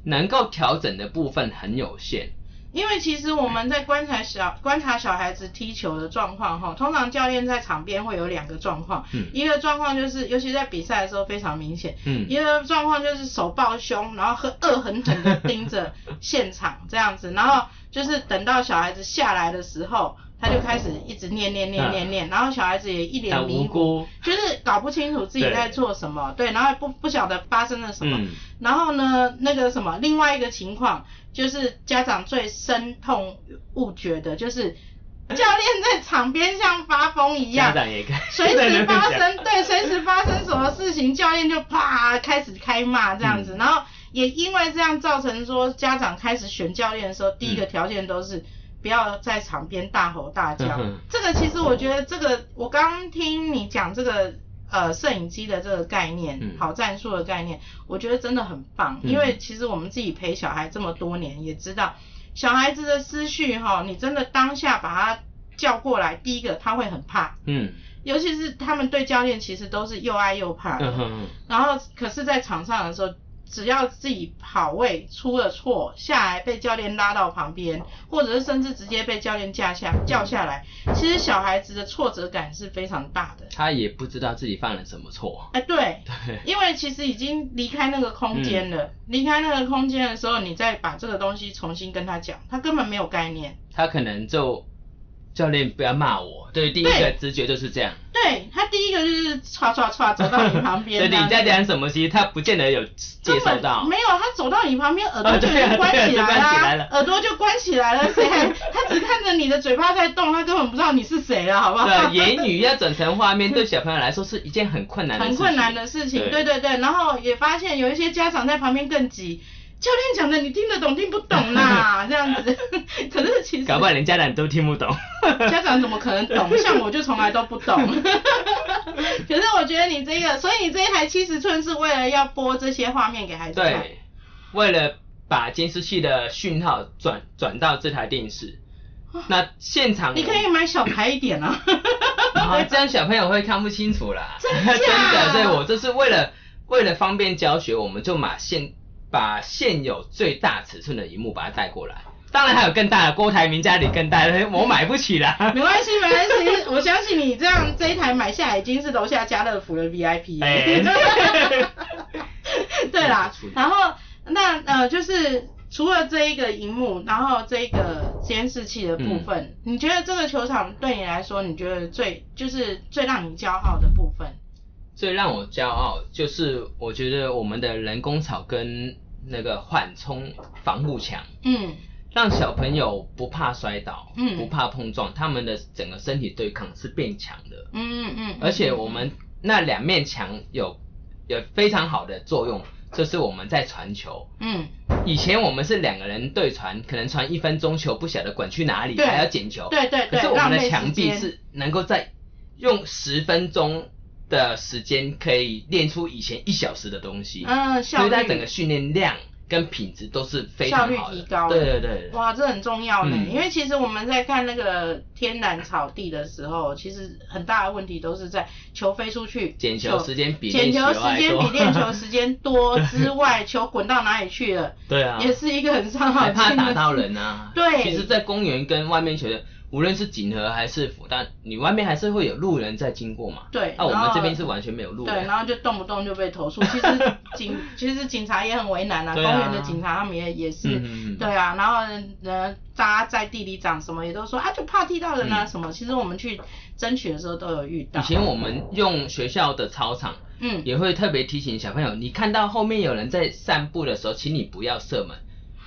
[SPEAKER 2] 能够调整的部分很有限。
[SPEAKER 1] 因为其实我们在观察小观察小孩子踢球的状况哈，通常教练在场边会有两个状况，
[SPEAKER 2] 嗯。
[SPEAKER 1] 一个状况就是，尤其在比赛的时候非常明显，
[SPEAKER 2] 嗯。
[SPEAKER 1] 一个状况就是手抱胸，然后很恶狠狠的盯着现场这样子，然后就是等到小孩子下来的时候，他就开始一直念念念念念，然后小孩子也一脸迷糊，
[SPEAKER 2] 辜。
[SPEAKER 1] 就是搞不清楚自己在做什么，对，然后不不晓得发生了什么，
[SPEAKER 2] 嗯。
[SPEAKER 1] 然后呢，那个什么，另外一个情况就是家长最深痛恶绝的，就是教练在场边像发疯一样，随时发生，对，随时发生什么事情，教练就啪开始开骂这样子，
[SPEAKER 2] 嗯。
[SPEAKER 1] 然后也因为这样造成说家长开始选教练的时候，第一个条件都是。不要在场边大吼大叫
[SPEAKER 2] 嗯。
[SPEAKER 1] 这个其实我觉得，这个我刚刚听你讲这个呃摄影机的这个概念，
[SPEAKER 2] 嗯
[SPEAKER 1] 跑战术的概念，我觉得真的很棒。
[SPEAKER 2] 嗯
[SPEAKER 1] 因为其实我们自己陪小孩这么多年，也知道小孩子的思绪哈，你真的当下把他叫过来，第一个他会很怕，
[SPEAKER 2] 嗯
[SPEAKER 1] 尤其是他们对教练其实都是又爱又怕的。
[SPEAKER 2] 嗯哼
[SPEAKER 1] 然后可是，在场上的时候，只要自己跑位出了错，下来被教练拉到旁边，或者是甚至直接被教练架下叫下来，其实小孩子的挫折感是非常大的。
[SPEAKER 2] 他也不知道自己犯了什么错。
[SPEAKER 1] 哎，对，
[SPEAKER 2] 对，
[SPEAKER 1] 因为其实已经离开那个空间了，离开那个空间的时候，你再把这个东西重新跟他讲，他根本没有概念。
[SPEAKER 2] 他可能就教练不要骂我，对，第一个直觉就是这样。
[SPEAKER 1] 对他第一个就是唰唰唰走到你旁边，
[SPEAKER 2] 对，你在讲什么，其实他不见得有接收到。
[SPEAKER 1] 没有，他走到你旁边，耳朵就关起来
[SPEAKER 2] 了
[SPEAKER 1] 耳朵就关起来了，谁还？他只看着你的嘴巴在动，他根本不知道你是谁了，好不好？
[SPEAKER 2] 对，言语要转成画面，对小朋友来说是一件很困难的事情。
[SPEAKER 1] 很困难的事情，对对对，然后也发现有一些家长在旁边更急，教练讲的你听得懂听不懂啦，这样子。可是其实
[SPEAKER 2] 搞不好连家长都听不懂。
[SPEAKER 1] 家长怎么可能懂？像我就从来都不懂。可是我觉得你这个，所以你这一台七十寸是为了要播这些画面给孩子看。
[SPEAKER 2] 对，为了把监视器的讯号转转到这台电视，那现场
[SPEAKER 1] 你可以买小台一点啊。
[SPEAKER 2] 啊，这样小朋友会看不清楚啦。
[SPEAKER 1] 真的
[SPEAKER 2] 真的，所以我这是为了为了方便教学，我们就把现把现有最大尺寸的荧幕把它带过来。当然还有更大的，郭台铭家里更大的，我买不起啦。
[SPEAKER 1] 没关系，没关系，我相信你。这样这一台买下来已经是楼下家乐福的 VIP 了。
[SPEAKER 2] 哎
[SPEAKER 1] 对啦，然后那呃就是除了这一个荧幕，然后这一个监视器的部分，你。觉得这个球场对你。来说，你。觉得最就是最让你。骄傲的部分？
[SPEAKER 2] 最让我骄傲就是，我觉得我们的人工草跟那个缓冲防护墙，
[SPEAKER 1] 嗯
[SPEAKER 2] 让小朋友不怕摔倒，
[SPEAKER 1] 嗯
[SPEAKER 2] 不怕碰撞，他们的整个身体对抗是变强的。
[SPEAKER 1] 嗯嗯嗯，
[SPEAKER 2] 而且我们那两面墙有有非常好的作用，就是我们在传球。
[SPEAKER 1] 嗯
[SPEAKER 2] 以前我们是两个人对传，可能传一分钟球不晓得滚去哪里，
[SPEAKER 1] 对
[SPEAKER 2] 还要捡球。
[SPEAKER 1] 对对对
[SPEAKER 2] 可是我们的墙壁是能够在用十分钟的时间，可以练出以前一小时的东西。
[SPEAKER 1] 嗯效率
[SPEAKER 2] 所以它整个训练量跟品质都是非
[SPEAKER 1] 效率
[SPEAKER 2] 常好的。
[SPEAKER 1] 提高
[SPEAKER 2] 对对对。
[SPEAKER 1] 哇，这很重要呢，
[SPEAKER 2] 嗯
[SPEAKER 1] 因为其实我们在看那个天然草地的时候，其实很大的问题都是在球飞出去，
[SPEAKER 2] 捡球时间比
[SPEAKER 1] 捡球时间比练球时间多之外，球滚到哪里去了，
[SPEAKER 2] 对啊，
[SPEAKER 1] 也是一个很伤脑
[SPEAKER 2] 还
[SPEAKER 1] 筋的
[SPEAKER 2] 怕打到人啊。
[SPEAKER 1] 对
[SPEAKER 2] 其实，在公园跟外面球的，无论是锦和还是福大，你外面还是会有路人在经过嘛。
[SPEAKER 1] 对
[SPEAKER 2] 那、我们这边是完全没有路
[SPEAKER 1] 对，然后就动不动就被投诉。其实 警其实警察也很为难啊，
[SPEAKER 2] 对啊
[SPEAKER 1] 公园的警察他们也也是，对啊，然后呃大家在地里长什么也都说啊就怕踢到人啊
[SPEAKER 2] 嗯
[SPEAKER 1] 什么，其实我们去争取的时候都有遇到。
[SPEAKER 2] 以前我们用学校的操场，
[SPEAKER 1] 嗯
[SPEAKER 2] 也会特别提醒小朋友，你看到后面有人在散步的时候，请你不要射门。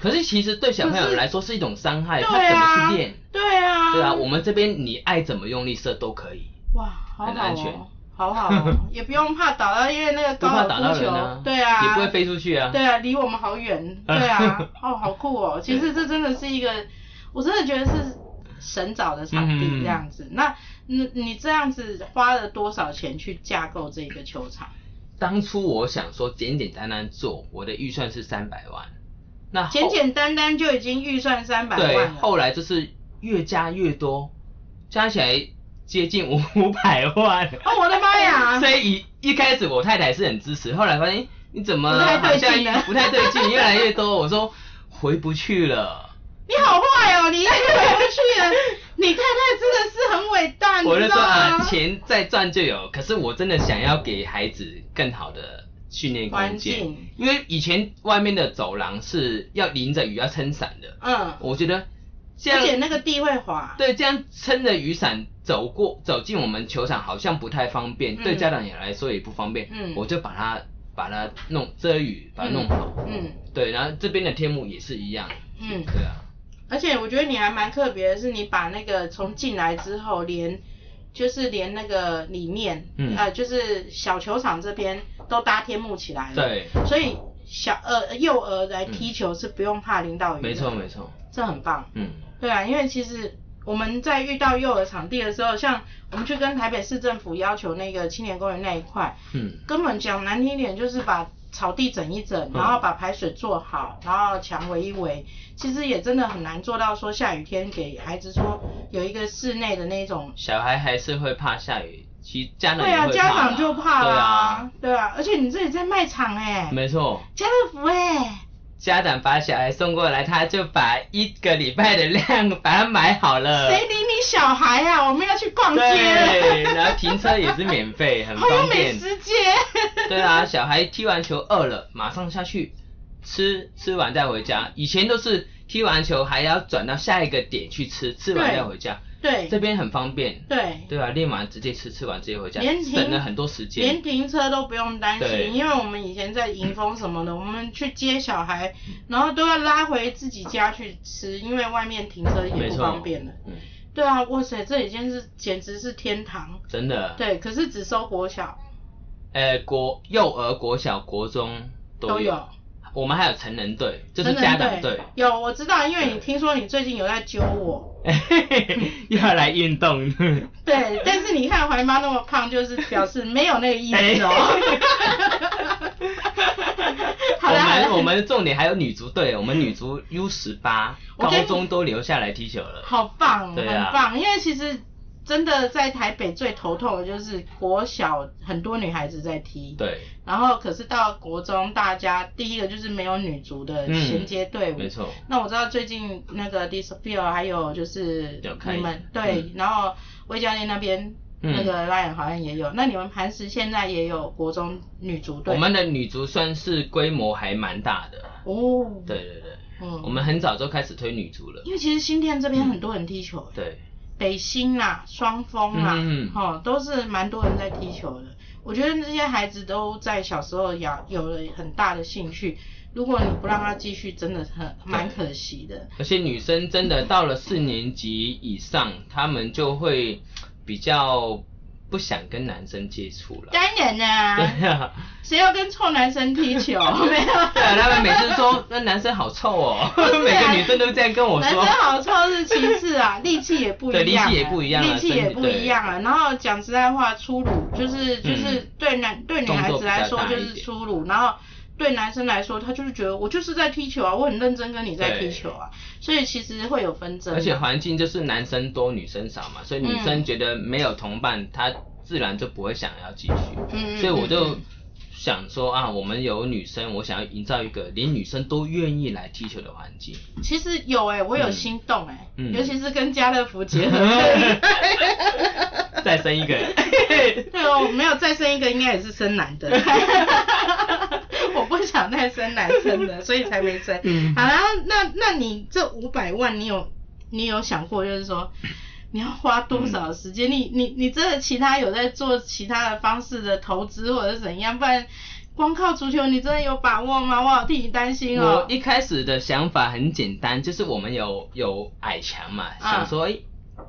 [SPEAKER 2] 可是其实对小朋友来说是一种伤害，
[SPEAKER 1] 对
[SPEAKER 2] 他怎么
[SPEAKER 1] 啊
[SPEAKER 2] 去练？
[SPEAKER 1] 对啊，
[SPEAKER 2] 对啊，我们这边你爱怎么用力射都可以。
[SPEAKER 1] 哇，好好
[SPEAKER 2] 很安全
[SPEAKER 1] 哦，好好哦，也不用怕打到，因为那个
[SPEAKER 2] 不
[SPEAKER 1] 高
[SPEAKER 2] 打到
[SPEAKER 1] 夫球，对啊，
[SPEAKER 2] 也不会飞出去啊。
[SPEAKER 1] 对啊，离我们好远，对啊，哦，好酷哦。其实这真的是一个，我真的觉得是神找的场地
[SPEAKER 2] 嗯
[SPEAKER 1] 这样子。那你你这样子花了多少钱去架构这个球场？
[SPEAKER 2] 当初我想说简简单单做，我的预算是三百万。那
[SPEAKER 1] 简简单单就已经预算三百
[SPEAKER 2] 对，
[SPEAKER 1] 万了。
[SPEAKER 2] 后来就是越加越多，加起来接近五五百万。
[SPEAKER 1] 哦，我的妈呀！
[SPEAKER 2] 所以一一开始我太太是很支持，后来发现你怎么好像不太对劲，越来越多，我说回不去了。
[SPEAKER 1] 你好坏哦，你越回不去了。你太太真的是很伟大，你
[SPEAKER 2] 我就说啊，
[SPEAKER 1] 吗？
[SPEAKER 2] 钱再赚就有，可是我真的想要给孩子更好的训练空
[SPEAKER 1] 环
[SPEAKER 2] 间
[SPEAKER 1] 境，
[SPEAKER 2] 因为以前外面的走廊是要淋着雨要撑伞的，
[SPEAKER 1] 嗯，
[SPEAKER 2] 我觉得这样
[SPEAKER 1] 而且那个地会滑。
[SPEAKER 2] 对，这样撑着雨伞走过走进我们球场好像不太方便，
[SPEAKER 1] 嗯
[SPEAKER 2] 对家长也来说也不方便。
[SPEAKER 1] 嗯
[SPEAKER 2] 我就把它把它弄遮雨，把它弄好。
[SPEAKER 1] 嗯
[SPEAKER 2] 对，然后这边的天幕也是一样。
[SPEAKER 1] 嗯。
[SPEAKER 2] 对啊，
[SPEAKER 1] 而且我觉得你还蛮特别的是，你把那个从进来之后连，就是连那个里面，
[SPEAKER 2] 嗯
[SPEAKER 1] 呃，就是小球场这边都搭天幕起来了。
[SPEAKER 2] 对，
[SPEAKER 1] 所以小呃幼儿来踢球是不用怕淋到雨的。
[SPEAKER 2] 没错没错。
[SPEAKER 1] 这很棒。
[SPEAKER 2] 嗯，
[SPEAKER 1] 对啊，因为其实我们在遇到幼儿场地的时候，像我们去跟台北市政府要求那个青年公园那一块，
[SPEAKER 2] 嗯，
[SPEAKER 1] 根本讲难听一点，就是把草地整一整，然后把排水做好，然后墙围一围，其实也真的很难做到说下雨天给孩子说有一个室内的那种。
[SPEAKER 2] 小孩还是会怕下雨，其实家长
[SPEAKER 1] 对啊，家长就怕
[SPEAKER 2] 对
[SPEAKER 1] 啦
[SPEAKER 2] 啊，，
[SPEAKER 1] 对啊，而且你这里在卖场哎、
[SPEAKER 2] 没错。
[SPEAKER 1] 家乐福哎、
[SPEAKER 2] 家长把小孩送过来，他就把一个礼拜的量把它买好了。
[SPEAKER 1] 谁理你小孩啊？我们要去逛街
[SPEAKER 2] 对，然后停车也是免费，很方便。
[SPEAKER 1] 美食街。
[SPEAKER 2] 对啊，小孩踢完球饿了，马上下去吃，吃完再回家。以前都是踢完球还要转到下一个点去吃，吃完
[SPEAKER 1] 对
[SPEAKER 2] 再回家。
[SPEAKER 1] 对
[SPEAKER 2] 这边很方便。
[SPEAKER 1] 对，
[SPEAKER 2] 对啊，练完直接吃，吃完直接回家，
[SPEAKER 1] 连停
[SPEAKER 2] 省了很多时间
[SPEAKER 1] 连。停车都不用担
[SPEAKER 2] 对
[SPEAKER 1] 心，因为我们以前在迎风什么的，我们去接小孩，然后都要拉回自己家去吃，因为外面停车也不
[SPEAKER 2] 错
[SPEAKER 1] 方便了。
[SPEAKER 2] 嗯，
[SPEAKER 1] 对啊，哇塞，这已经是简直是天堂。
[SPEAKER 2] 真的。
[SPEAKER 1] 对，可是只收国小
[SPEAKER 2] 呃，国幼儿、国小、国中都
[SPEAKER 1] 都有。
[SPEAKER 2] 我们还有成人队，就是家长队。
[SPEAKER 1] 有我知道，因为你听说你最近有在揪我。
[SPEAKER 2] 又要来运动。
[SPEAKER 1] 对，但是你看怀妈那么胖，就是表示没有那个意思哦。好
[SPEAKER 2] 我们我们重点还有女足队，我们女足 U 十八高中都留下来踢球了。
[SPEAKER 1] 好棒，很棒，因为其实真的在台北最头痛的就是国小很多女孩子在踢，
[SPEAKER 2] 对，
[SPEAKER 1] 然后可是到国中，大家第一个就是没有女足的
[SPEAKER 2] 嗯
[SPEAKER 1] 衔接队伍，
[SPEAKER 2] 没错。
[SPEAKER 1] 那我知道最近那个 Disappear 还有就是你们对，
[SPEAKER 2] 嗯
[SPEAKER 1] 然后魏教练那边。
[SPEAKER 2] 嗯。
[SPEAKER 1] 那个 Lion 好像也有，那你们磐石现在也有国中女足队。
[SPEAKER 2] 我们的女足算是规模还蛮大的。
[SPEAKER 1] 哦，
[SPEAKER 2] 对对对，
[SPEAKER 1] 嗯。
[SPEAKER 2] 我们很早就开始推女足了。
[SPEAKER 1] 因为其实新店这边很多人踢球，
[SPEAKER 2] 对，
[SPEAKER 1] 北新啦、双峰啦，
[SPEAKER 2] 嗯
[SPEAKER 1] 哦，都是蛮多人在踢球的。我觉得这些孩子都在小时候有有了很大的兴趣，如果你不让他继续，真的很蛮可惜的。
[SPEAKER 2] 而且女生真的到了四年级以上，她们就会比较不想跟男生接触了。
[SPEAKER 1] 当然啦、
[SPEAKER 2] 对啊，
[SPEAKER 1] 谁要跟臭男生踢球？没有。
[SPEAKER 2] 对啊，他们每次说那男生好臭哦，每个女生都这样跟我说
[SPEAKER 1] 男生。好臭是其次 啊，力气也不一样
[SPEAKER 2] 力气也不一样啊
[SPEAKER 1] 力气也不一样啊。然后讲实在话，粗鲁就是就是对男对女孩子来说就是粗鲁，然后对男生来说，他就是觉得我就是在踢球啊，我很认真跟你在踢球啊，所以其实会有纷争。
[SPEAKER 2] 而且环境就是男生多女生少嘛，所以女生觉得没有同伴，她自然就不会想要继续。嗯所以我就。想说啊，我们有女生，我想要营造一个连女生都愿意来踢球的环境。
[SPEAKER 1] 其实有哎，我有心动哎，尤其是跟家乐福结合。
[SPEAKER 2] 再生一个。
[SPEAKER 1] 对哦，没有再生一个，应该也是生男的。我不想再生男生的，所以才没生。嗯好然后那那你这五百万，你有你有想过，就是说？你要花多少时间？你你你真的其他有在做其他的方式的投资或者怎样？不然光靠足球，你真的有把握吗？我好替你担心
[SPEAKER 2] 哦。我一开始的想法很简单，就是我们有有矮墙嘛，想说哎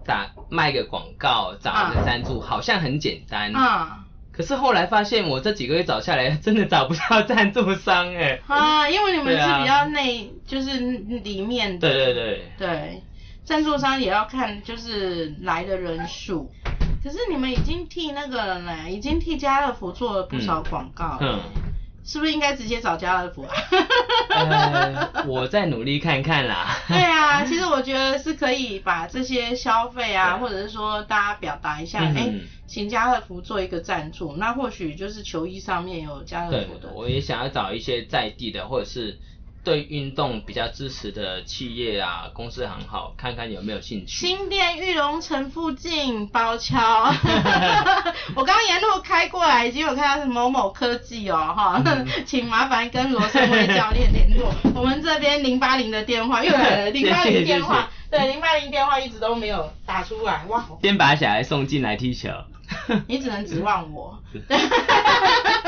[SPEAKER 2] 打卖个广告找一个赞助，好像很简单。啊。可是后来发现，我这几个月找下来，真的找不到赞助商哎。
[SPEAKER 1] 啊，因为你们是比较内，就是里面
[SPEAKER 2] 的。对对对。
[SPEAKER 1] 对。赞助商也要看，就是来的人数。可是你们已经替那个人嘞，已经替家乐福做了不少广告，嗯，是不是应该直接找家乐福啊？
[SPEAKER 2] 我再努力看看啦。
[SPEAKER 1] 对啊，其实我觉得是可以把这些消费啊，或者是说大家表达一下，哎，请家乐福做一个赞助，那或许就是球衣上面有家乐福的。
[SPEAKER 2] 我也想要找一些在地的，或者是。对运动比较支持的企业啊，公司行好，看看有没有兴趣。
[SPEAKER 1] 新店玉龙城附近包桥，我刚沿路开过来，已经有看到是某某科技哦，哈，请麻烦跟罗胜威教练联络。我们这边零八零的电话又来了，零八零电话，对，零八零电话一直都没有打出来，哇！
[SPEAKER 2] 先把小孩送进来踢球。
[SPEAKER 1] 你只能指望我。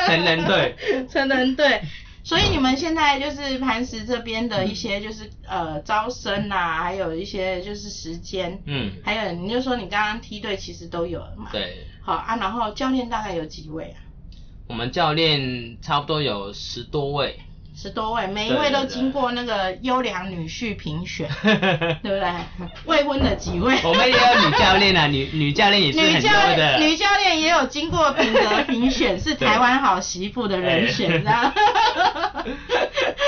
[SPEAKER 2] 成人队，
[SPEAKER 1] 成人队。所以你们现在就是磐石这边的一些就是呃招生啊，还有一些就是时间，嗯，还有你就说你刚刚梯队其实都有了嘛，
[SPEAKER 2] 对，
[SPEAKER 1] 好啊，然后教练大概有几位啊？
[SPEAKER 2] 我们教练差不多有十多位。
[SPEAKER 1] 十多位，每一位都经过那个优良女婿评选，对 不对？未婚的几位？
[SPEAKER 2] 我们也有女教练啊，女 女教练也是很多的。
[SPEAKER 1] 女教练也有经过品德评选，是台湾好媳妇的人选，然后，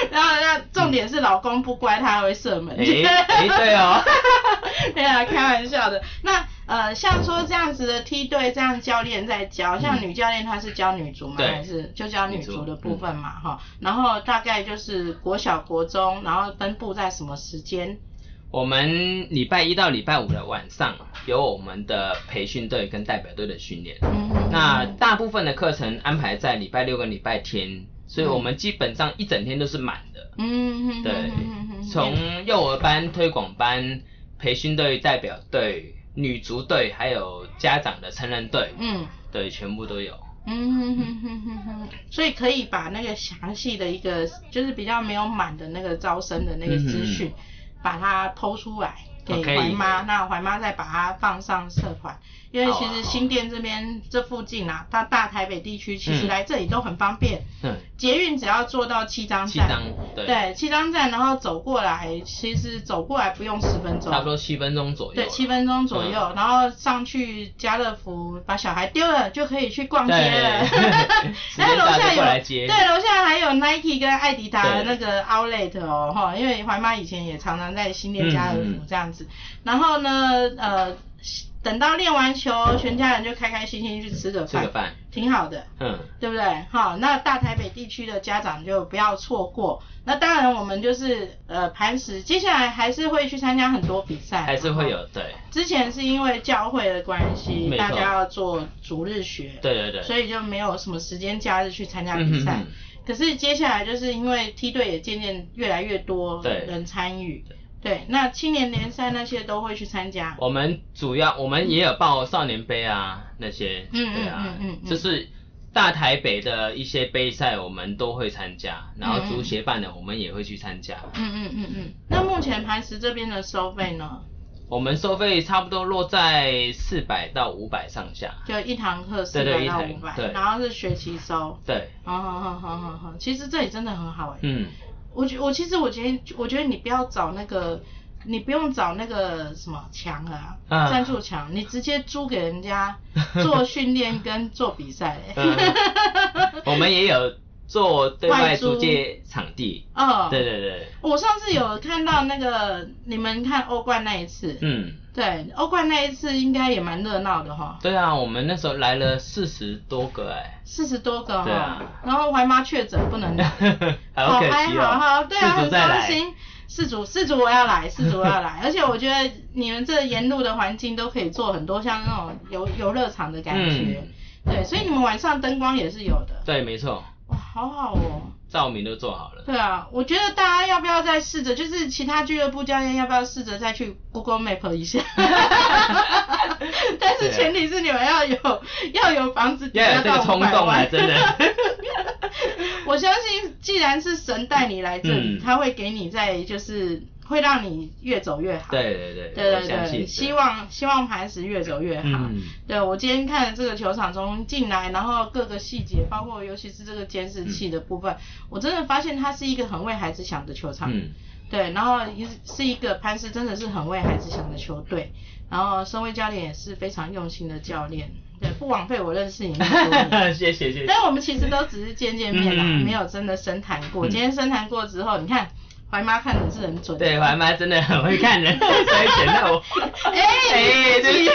[SPEAKER 1] 然后那重点是老公不乖，他会射门。
[SPEAKER 2] 哎，对哦。
[SPEAKER 1] 对啊，开玩笑的。那。呃，像说这样子的梯队，这样教练在教，像女教练她是教女足嘛，还是就教女足的部分嘛，哈，然后大概就是国小、国中，然后分布在什么时间？
[SPEAKER 2] 我们礼拜一到礼拜五的晚上有我们的培训队跟代表队的训练，那大部分的课程安排在礼拜六跟礼拜天，所以我们基本上一整天都是满的。嗯，对，从幼儿班、推广班、培训队、代表队。女足队还有家长的成人队，嗯，对，全部都有。嗯哼哼
[SPEAKER 1] 哼哼哼，所以可以把那个详细的一个，就是比较没有满的那个招生的那个资讯，把它剖出来给怀妈，那怀妈再把它放上社团。因为其实新店这边这附近啊，它大台北地区其实来这里都很方便。嗯。捷运只要坐到七张站。七
[SPEAKER 2] 张。
[SPEAKER 1] 对。七张站，然后走过来，其实走过来不用十分钟。
[SPEAKER 2] 差不多七分钟左右。
[SPEAKER 1] 对，七分钟左右，然后上去家乐福把小孩丢了，就可以去逛街了。
[SPEAKER 2] 然后 楼下有。
[SPEAKER 1] 对，楼下还有 Nike 跟艾迪达的那个 Outlet 哦，哈，因为怀妈以前也常常在新店家乐福这样子。然后呢，呃。等到练完球，全家人就开开心心去吃个饭，
[SPEAKER 2] 吃个饭，
[SPEAKER 1] 挺好的，嗯，对不对？好，那大台北地区的家长就不要错过。那当然，我们就是呃磐石，接下来还是会去参加很多比赛，
[SPEAKER 2] 还是会有对。
[SPEAKER 1] 之前是因为教会的关系，大家要做逐日学，
[SPEAKER 2] 对对对，
[SPEAKER 1] 所以就没有什么时间假日去参加比赛。可是接下来就是因为梯队也渐渐越来越多人参与。对，那青年联赛那些都会去参加。
[SPEAKER 2] 我们主要我们也有报少年杯啊那些，嗯对啊，嗯嗯就是大台北的一些杯赛我们都会参加，然后足协办的我们也会去参加。嗯
[SPEAKER 1] 嗯嗯嗯。那目前磐石这边的收费呢？
[SPEAKER 2] 我们收费差不多落在四百到五百上下。
[SPEAKER 1] 就一堂课四百到五百，然后是学期收。
[SPEAKER 2] 对。
[SPEAKER 1] 好好好好好好，其实这里真的很好哎。嗯。我觉我其实我觉得我觉得你不要找那个，你不用找那个什么墙啊，赞助墙，你直接租给人家 做训练跟做比赛。
[SPEAKER 2] 我们也有做对外
[SPEAKER 1] 租
[SPEAKER 2] 借场地。
[SPEAKER 1] 哦，
[SPEAKER 2] 对对对，
[SPEAKER 1] 我上次有看到那个你们看欧冠那一次，
[SPEAKER 2] 嗯，
[SPEAKER 1] 对，欧冠那一次应该也蛮热闹的哈，
[SPEAKER 2] 对啊，我们那时候来了四十多个哎、
[SPEAKER 1] 四十多个哈。
[SPEAKER 2] 啊，
[SPEAKER 1] 然后怀妈确诊不能来，
[SPEAKER 2] 好 可
[SPEAKER 1] 还好哈，
[SPEAKER 2] 哦。
[SPEAKER 1] 对啊，很伤心。四组四组我要来，四组我要来，而且我觉得你们这沿路的环境都可以做很多像那种游游乐场的感觉，对，所以你们晚上灯光也是有的，
[SPEAKER 2] 对，没错，
[SPEAKER 1] 哇，好好哦。
[SPEAKER 2] 照明都做好了。
[SPEAKER 1] 对啊，我觉得大家要不要再试着，就是其他俱乐部教练要不要试着再去 Google Map 一下？但是前提是你们要有要有房子抵
[SPEAKER 2] 要有这个
[SPEAKER 1] 押到500
[SPEAKER 2] 冲动啊，
[SPEAKER 1] 万
[SPEAKER 2] 真的。
[SPEAKER 1] 我相信，既然是神带你来这里，
[SPEAKER 2] 嗯
[SPEAKER 1] 他会给你在就是会让你越走越好。
[SPEAKER 2] 对对对，
[SPEAKER 1] 对对对。希望希望磐石越走越好。
[SPEAKER 2] 嗯
[SPEAKER 1] 对我今天看了这个球场中进来，然后各个细节，包括尤其是这个监视器的部分，我真的发现它是一个很为孩子想的球场。
[SPEAKER 2] 嗯，
[SPEAKER 1] 对，然后也是一个磐石真的是很为孩子想的球队，然后身为教练也是非常用心的教练。对，不枉费我认识你那么多年。
[SPEAKER 2] 谢谢谢谢。
[SPEAKER 1] 但我们其实都只是见见面啦，
[SPEAKER 2] 嗯
[SPEAKER 1] 没有真的深谈过。
[SPEAKER 2] 嗯
[SPEAKER 1] 今天深谈过之后，你看怀妈看的是很准。
[SPEAKER 2] 对，怀妈真的很会看人，所以选到我。
[SPEAKER 1] 哎、
[SPEAKER 2] 哎
[SPEAKER 1] 自己
[SPEAKER 2] 对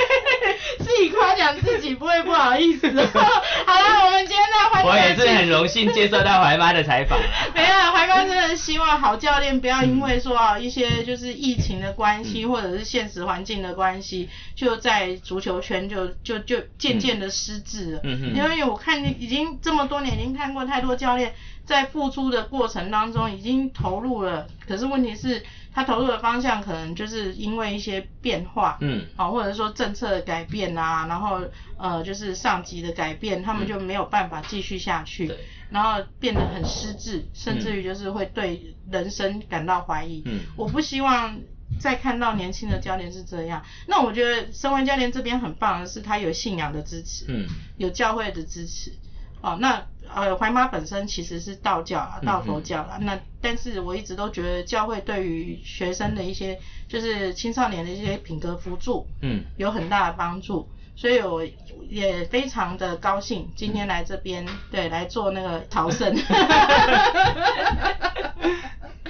[SPEAKER 1] 自己夸奖自己，不会不好意思。好了，我们今天在欢迎
[SPEAKER 2] 我也是很荣幸接受到怀妈的采访啊。
[SPEAKER 1] 没有，怀妈真的希望好教练不要因为说啊一些就是疫情的关
[SPEAKER 2] 嗯
[SPEAKER 1] 系，或者是现实环境的关系，就在足球圈就就就渐渐的失智了。因为我看已经这么多年，已经看过太多教练在付出的过程当中已经投入了，可是问题是，他投入的方向可能就是因为一些变化。
[SPEAKER 2] 嗯
[SPEAKER 1] 啊，或者说政策的改变啊，然后呃，就是上级的改变，他们就没有办法继续下去，然后变得很失智，甚至于就是会对人生感到怀疑。
[SPEAKER 2] 嗯
[SPEAKER 1] 我不希望再看到年轻的教练是这样。那我觉得身为教练这边很棒的是，他有信仰的支持，
[SPEAKER 2] 嗯
[SPEAKER 1] 有教会的支持。哦，那呃，怀妈本身其实是道教啊，道佛教啦。那但是我一直都觉得教会对于学生的一些，就是青少年的一些品格辅助，
[SPEAKER 2] 嗯
[SPEAKER 1] 有很大的帮助。所以我也非常的高兴今天来这边，对，来做那个朝圣。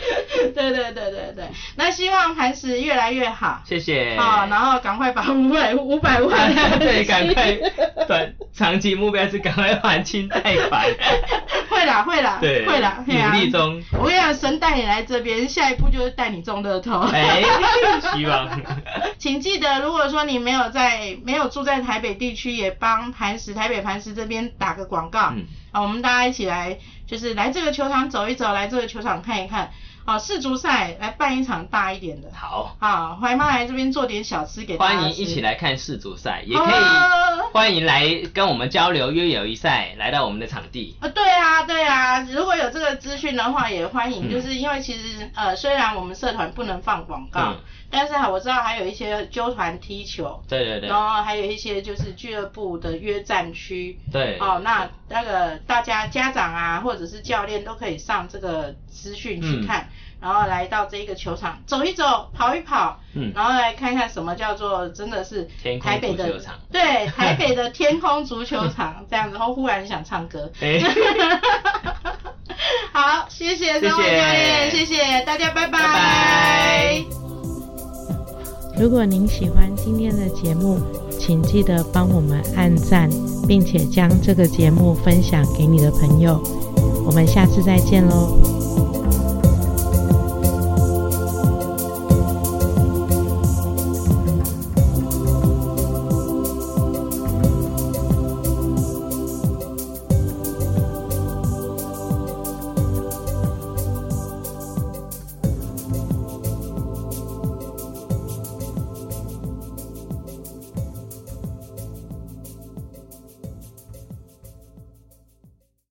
[SPEAKER 1] 对对对对对，那希望磐石越来越好。
[SPEAKER 2] 谢谢。
[SPEAKER 1] 好，然后赶快把五百五百万
[SPEAKER 2] 对，赶快 短长期目标是赶快还清贷款。
[SPEAKER 1] 会啦会啦，
[SPEAKER 2] 对
[SPEAKER 1] 会啦，
[SPEAKER 2] 努力中
[SPEAKER 1] 我跟你讲，神带你来这边，下一步就是带你中乐透。
[SPEAKER 2] 哎，希望。
[SPEAKER 1] 请记得，如果说你没有在没有住在台北地区，也帮磐石台北磐石这边打个广告。
[SPEAKER 2] 嗯
[SPEAKER 1] 啊，我们大家一起来，就是来这个球场走一走，来这个球场看一看。啊，世足赛来办一场大一点的。
[SPEAKER 2] 好，
[SPEAKER 1] 好，怀妈来这边做点小吃给大家
[SPEAKER 2] 欢迎一起来看世足赛，也可以
[SPEAKER 1] 啊
[SPEAKER 2] 欢迎来跟我们交流约友谊赛，来到我们的场地。
[SPEAKER 1] 啊，对啊，对啊，如果有这个资讯的话，也欢迎。
[SPEAKER 2] 嗯
[SPEAKER 1] 就是因为其实呃，虽然我们社团不能放广告，
[SPEAKER 2] 嗯
[SPEAKER 1] 但是啊我知道还有一些纠团踢球，
[SPEAKER 2] 对对对
[SPEAKER 1] 然后还有一些就是俱乐部的约战区。
[SPEAKER 2] 对。
[SPEAKER 1] 哦，那那个大家家长啊，或者是教练都可以上这个资讯去
[SPEAKER 2] 嗯
[SPEAKER 1] 看，然后来到这一个球场走一走，跑一跑，
[SPEAKER 2] 嗯
[SPEAKER 1] 然后来看看什么叫做真的是
[SPEAKER 2] 天
[SPEAKER 1] 台北的对台北的天空足球场这样子，然后忽然想唱歌。
[SPEAKER 2] 哎
[SPEAKER 1] 好，谢谢
[SPEAKER 2] 谢
[SPEAKER 1] 三位教练，谢谢大家，拜
[SPEAKER 2] 拜拜
[SPEAKER 3] 如果您喜欢今天的节目，请记得帮我们按赞，并且将这个节目分享给你的朋友。我们下次再见喽。